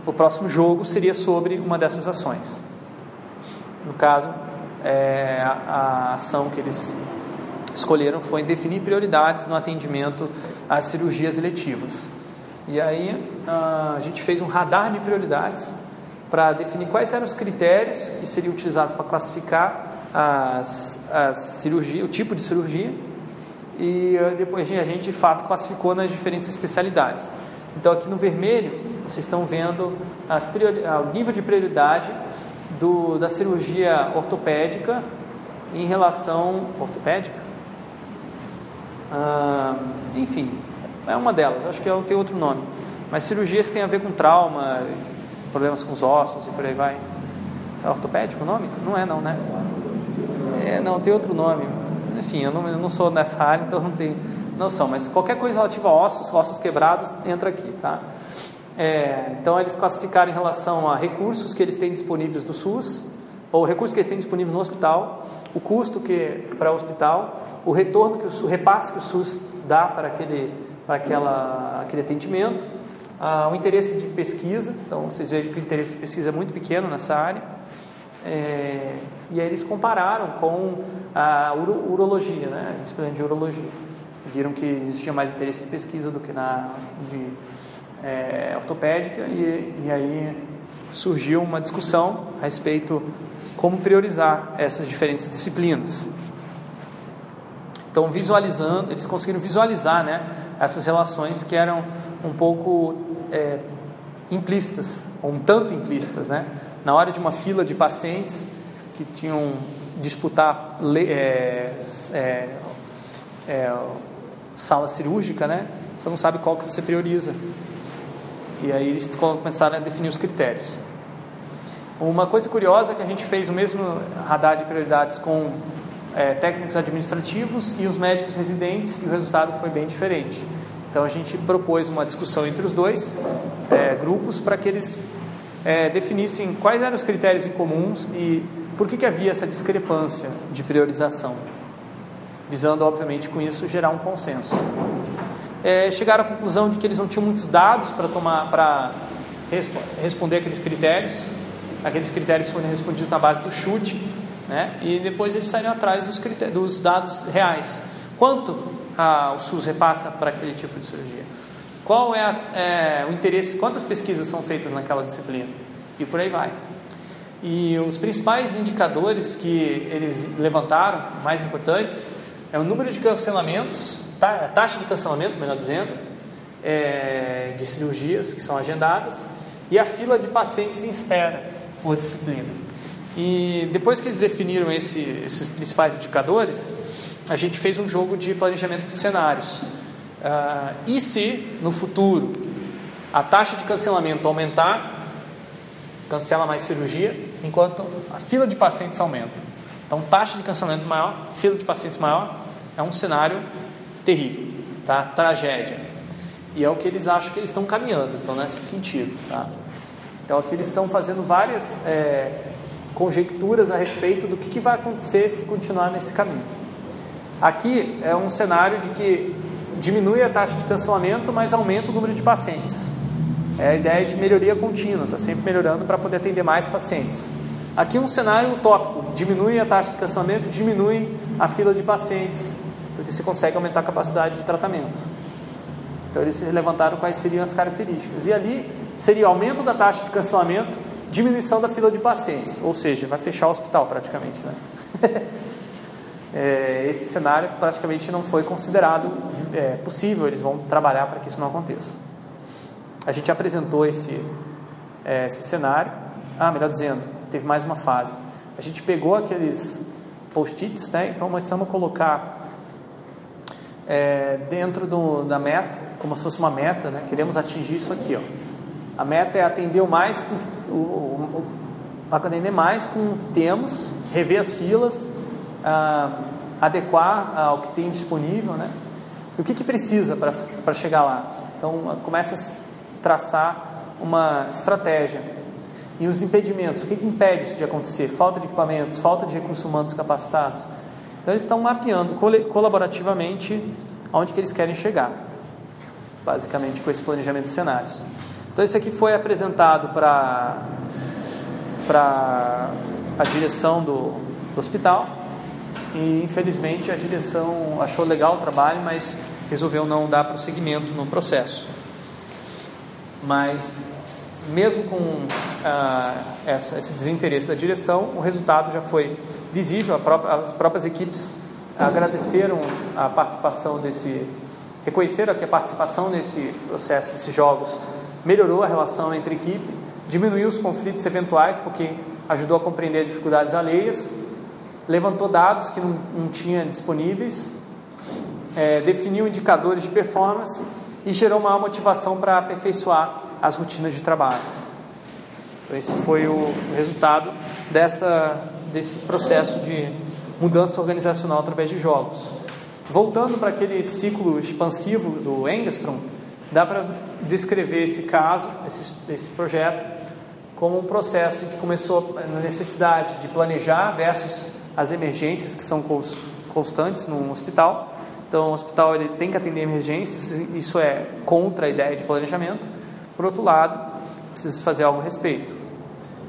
o próximo jogo seria sobre uma dessas ações. No caso, é, a, a ação que eles escolheram foi definir prioridades no atendimento às cirurgias eletivas. E aí a gente fez um radar de prioridades para definir quais eram os critérios que seriam utilizados para classificar as, as cirurgia, o tipo de cirurgia e eh, depois a gente de fato classificou nas diferentes especialidades. Então aqui no vermelho vocês estão vendo priori, ah, o nível de prioridade do, da cirurgia ortopédica em relação ortopédica, ah, enfim, é uma delas. Acho que tem outro nome, mas cirurgias que têm a ver com trauma, problemas com os ossos e por aí vai. É ortopédico o nome? Não é não, né? É, não, tem outro nome. Enfim, eu não, eu não sou nessa área, então não tenho noção. Mas qualquer coisa relativa a ossos, ossos quebrados, entra aqui, tá? É, então, eles classificaram em relação a recursos que eles têm disponíveis do SUS, ou recursos que eles têm disponíveis no hospital, o custo que para o hospital, o retorno que o, o repasse que o SUS dá para aquele, para aquela, aquele atendimento, ah, o interesse de pesquisa, então vocês vejam que o interesse de pesquisa é muito pequeno nessa área, é, e aí eles compararam com a uro, urologia, né, a disciplina de urologia. Viram que existia mais interesse de pesquisa do que na de é, ortopédica, e, e aí surgiu uma discussão a respeito como priorizar essas diferentes disciplinas. Então, visualizando, eles conseguiram visualizar né, essas relações que eram um pouco é, implícitas, ou um tanto implícitas, né? Na hora de uma fila de pacientes que tinham disputar é, é, é, sala cirúrgica, né? Você não sabe qual que você prioriza. E aí eles começaram a definir os critérios. Uma coisa curiosa é que a gente fez o mesmo radar de prioridades com é, técnicos administrativos e os médicos residentes e o resultado foi bem diferente. Então a gente propôs uma discussão entre os dois é, grupos para que eles é, definissem quais eram os critérios em comuns e por que, que havia essa discrepância de priorização, visando obviamente com isso gerar um consenso. É, chegaram à conclusão de que eles não tinham muitos dados para tomar para resp responder aqueles critérios. Aqueles critérios foram respondidos na base do chute, né? E depois eles saíram atrás dos, dos dados reais. Quanto o SUS repassa para aquele tipo de cirurgia? Qual é, a, é, o interesse? Quantas pesquisas são feitas naquela disciplina? E por aí vai. E os principais indicadores que eles levantaram, mais importantes, é o número de cancelamentos, a taxa de cancelamento, melhor dizendo, é, de cirurgias que são agendadas e a fila de pacientes em espera por disciplina. E depois que eles definiram esse, esses principais indicadores, a gente fez um jogo de planejamento de cenários. Uh, e se no futuro a taxa de cancelamento aumentar, cancela mais cirurgia, enquanto a fila de pacientes aumenta. Então, taxa de cancelamento maior, fila de pacientes maior, é um cenário terrível, tá? Tragédia. E é o que eles acham que eles estão caminhando, estão nesse sentido, tá? Então, aqui eles estão fazendo várias é, conjecturas a respeito do que, que vai acontecer se continuar nesse caminho. Aqui é um cenário de que diminui a taxa de cancelamento, mas aumenta o número de pacientes. É a ideia de melhoria contínua, está sempre melhorando para poder atender mais pacientes. Aqui um cenário utópico, diminui a taxa de cancelamento, diminui a fila de pacientes, porque se consegue aumentar a capacidade de tratamento. Então eles levantaram quais seriam as características. E ali seria aumento da taxa de cancelamento, diminuição da fila de pacientes, ou seja, vai fechar o hospital praticamente. Né? é, esse cenário praticamente não foi considerado é, possível, eles vão trabalhar para que isso não aconteça. A gente apresentou esse, é, esse cenário, ah, melhor dizendo, teve mais uma fase. A gente pegou aqueles post-its né, e começamos a colocar é, dentro do, da meta, como se fosse uma meta, né? queremos atingir isso aqui. Ó. A meta é atender o mais, o, o, o, atender mais com o que temos, rever as filas, ah, adequar ao que tem disponível, né? E o que, que precisa para chegar lá? Então, começa a traçar uma estratégia. E os impedimentos, o que, que impede isso de acontecer? Falta de equipamentos, falta de recursos humanos capacitados. Então, eles estão mapeando colaborativamente aonde que eles querem chegar, basicamente com esse planejamento de cenários. Então, isso aqui foi apresentado para a direção do, do hospital e infelizmente a direção achou legal o trabalho, mas resolveu não dar prosseguimento no processo. Mas mesmo com ah, essa, esse desinteresse da direção, o resultado já foi visível. Própria, as próprias equipes agradeceram a participação desse, reconheceram que a participação nesse processo, desses jogos, melhorou a relação entre equipe, diminuiu os conflitos eventuais, porque ajudou a compreender as dificuldades alheias levantou dados que não, não tinha disponíveis, é, definiu indicadores de performance e gerou uma motivação para aperfeiçoar as rotinas de trabalho. Então, esse foi o resultado dessa, desse processo de mudança organizacional através de jogos. Voltando para aquele ciclo expansivo do Engstrom, dá para descrever esse caso, esse, esse projeto, como um processo que começou na necessidade de planejar versus as emergências que são constantes no hospital. Então, o hospital ele tem que atender emergências, isso é contra a ideia de planejamento. Por outro lado, precisa fazer algo a respeito.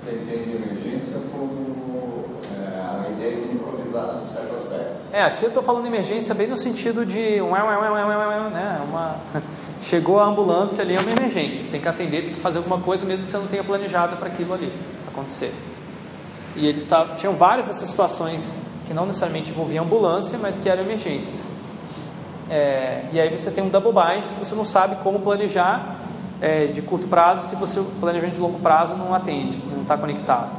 Você entende emergência como é, a ideia de improvisar sobre certo aspecto? É, aqui eu estou falando emergência bem no sentido de um, né, uma chegou a ambulância ali é uma emergência, você tem que atender, tem que fazer alguma coisa mesmo que você não tenha planejado para aquilo ali acontecer. E eles tavam, tinham várias dessas situações que não necessariamente envolviam ambulância, mas que eram emergências. É, e aí você tem um double bind que você não sabe como planejar é, de curto prazo se você, o planejamento de longo prazo não atende, não está conectado.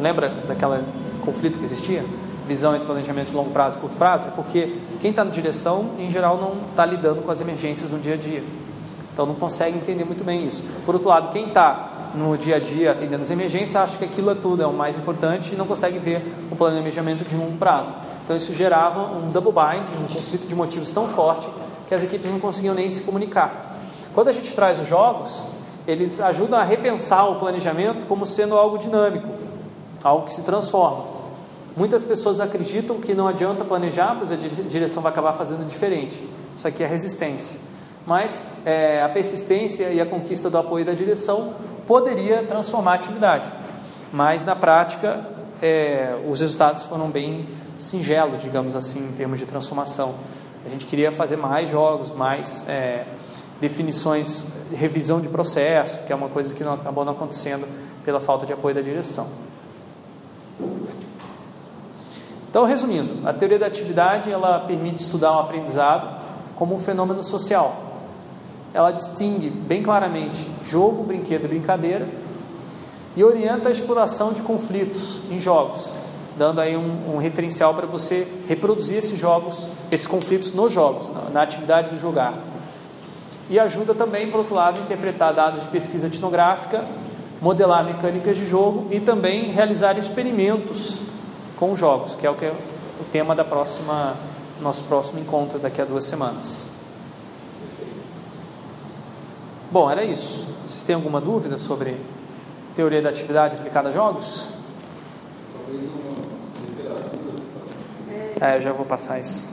Lembra daquele conflito que existia? Visão entre planejamento de longo prazo e curto prazo? É porque quem está na direção, em geral, não está lidando com as emergências no dia a dia. Então não consegue entender muito bem isso. Por outro lado, quem está no dia a dia atendendo as emergências acha que aquilo é tudo, é o mais importante e não consegue ver o planejamento de longo prazo. Então isso gerava um double bind, um conflito de motivos tão forte que as equipes não conseguiam nem se comunicar. Quando a gente traz os jogos, eles ajudam a repensar o planejamento como sendo algo dinâmico, algo que se transforma. Muitas pessoas acreditam que não adianta planejar, pois a direção vai acabar fazendo diferente. Isso aqui é resistência. Mas é, a persistência e a conquista do apoio da direção poderia transformar a atividade, mas na prática é, os resultados foram bem singelos, digamos assim, em termos de transformação. A gente queria fazer mais jogos, mais é, definições, revisão de processo, que é uma coisa que não, acabou não acontecendo pela falta de apoio da direção. Então, resumindo, a teoria da atividade ela permite estudar o um aprendizado como um fenômeno social ela distingue bem claramente jogo, brinquedo e brincadeira e orienta a exploração de conflitos em jogos, dando aí um, um referencial para você reproduzir esses jogos, esses conflitos nos jogos, na, na atividade de jogar. E ajuda também, por outro lado, a interpretar dados de pesquisa etnográfica, modelar mecânicas de jogo e também realizar experimentos com jogos, que é o que é o tema da próxima nosso próximo encontro daqui a duas semanas. Bom, era isso. Vocês têm alguma dúvida sobre teoria da atividade aplicada a jogos? Talvez uma literatura. É, eu já vou passar isso.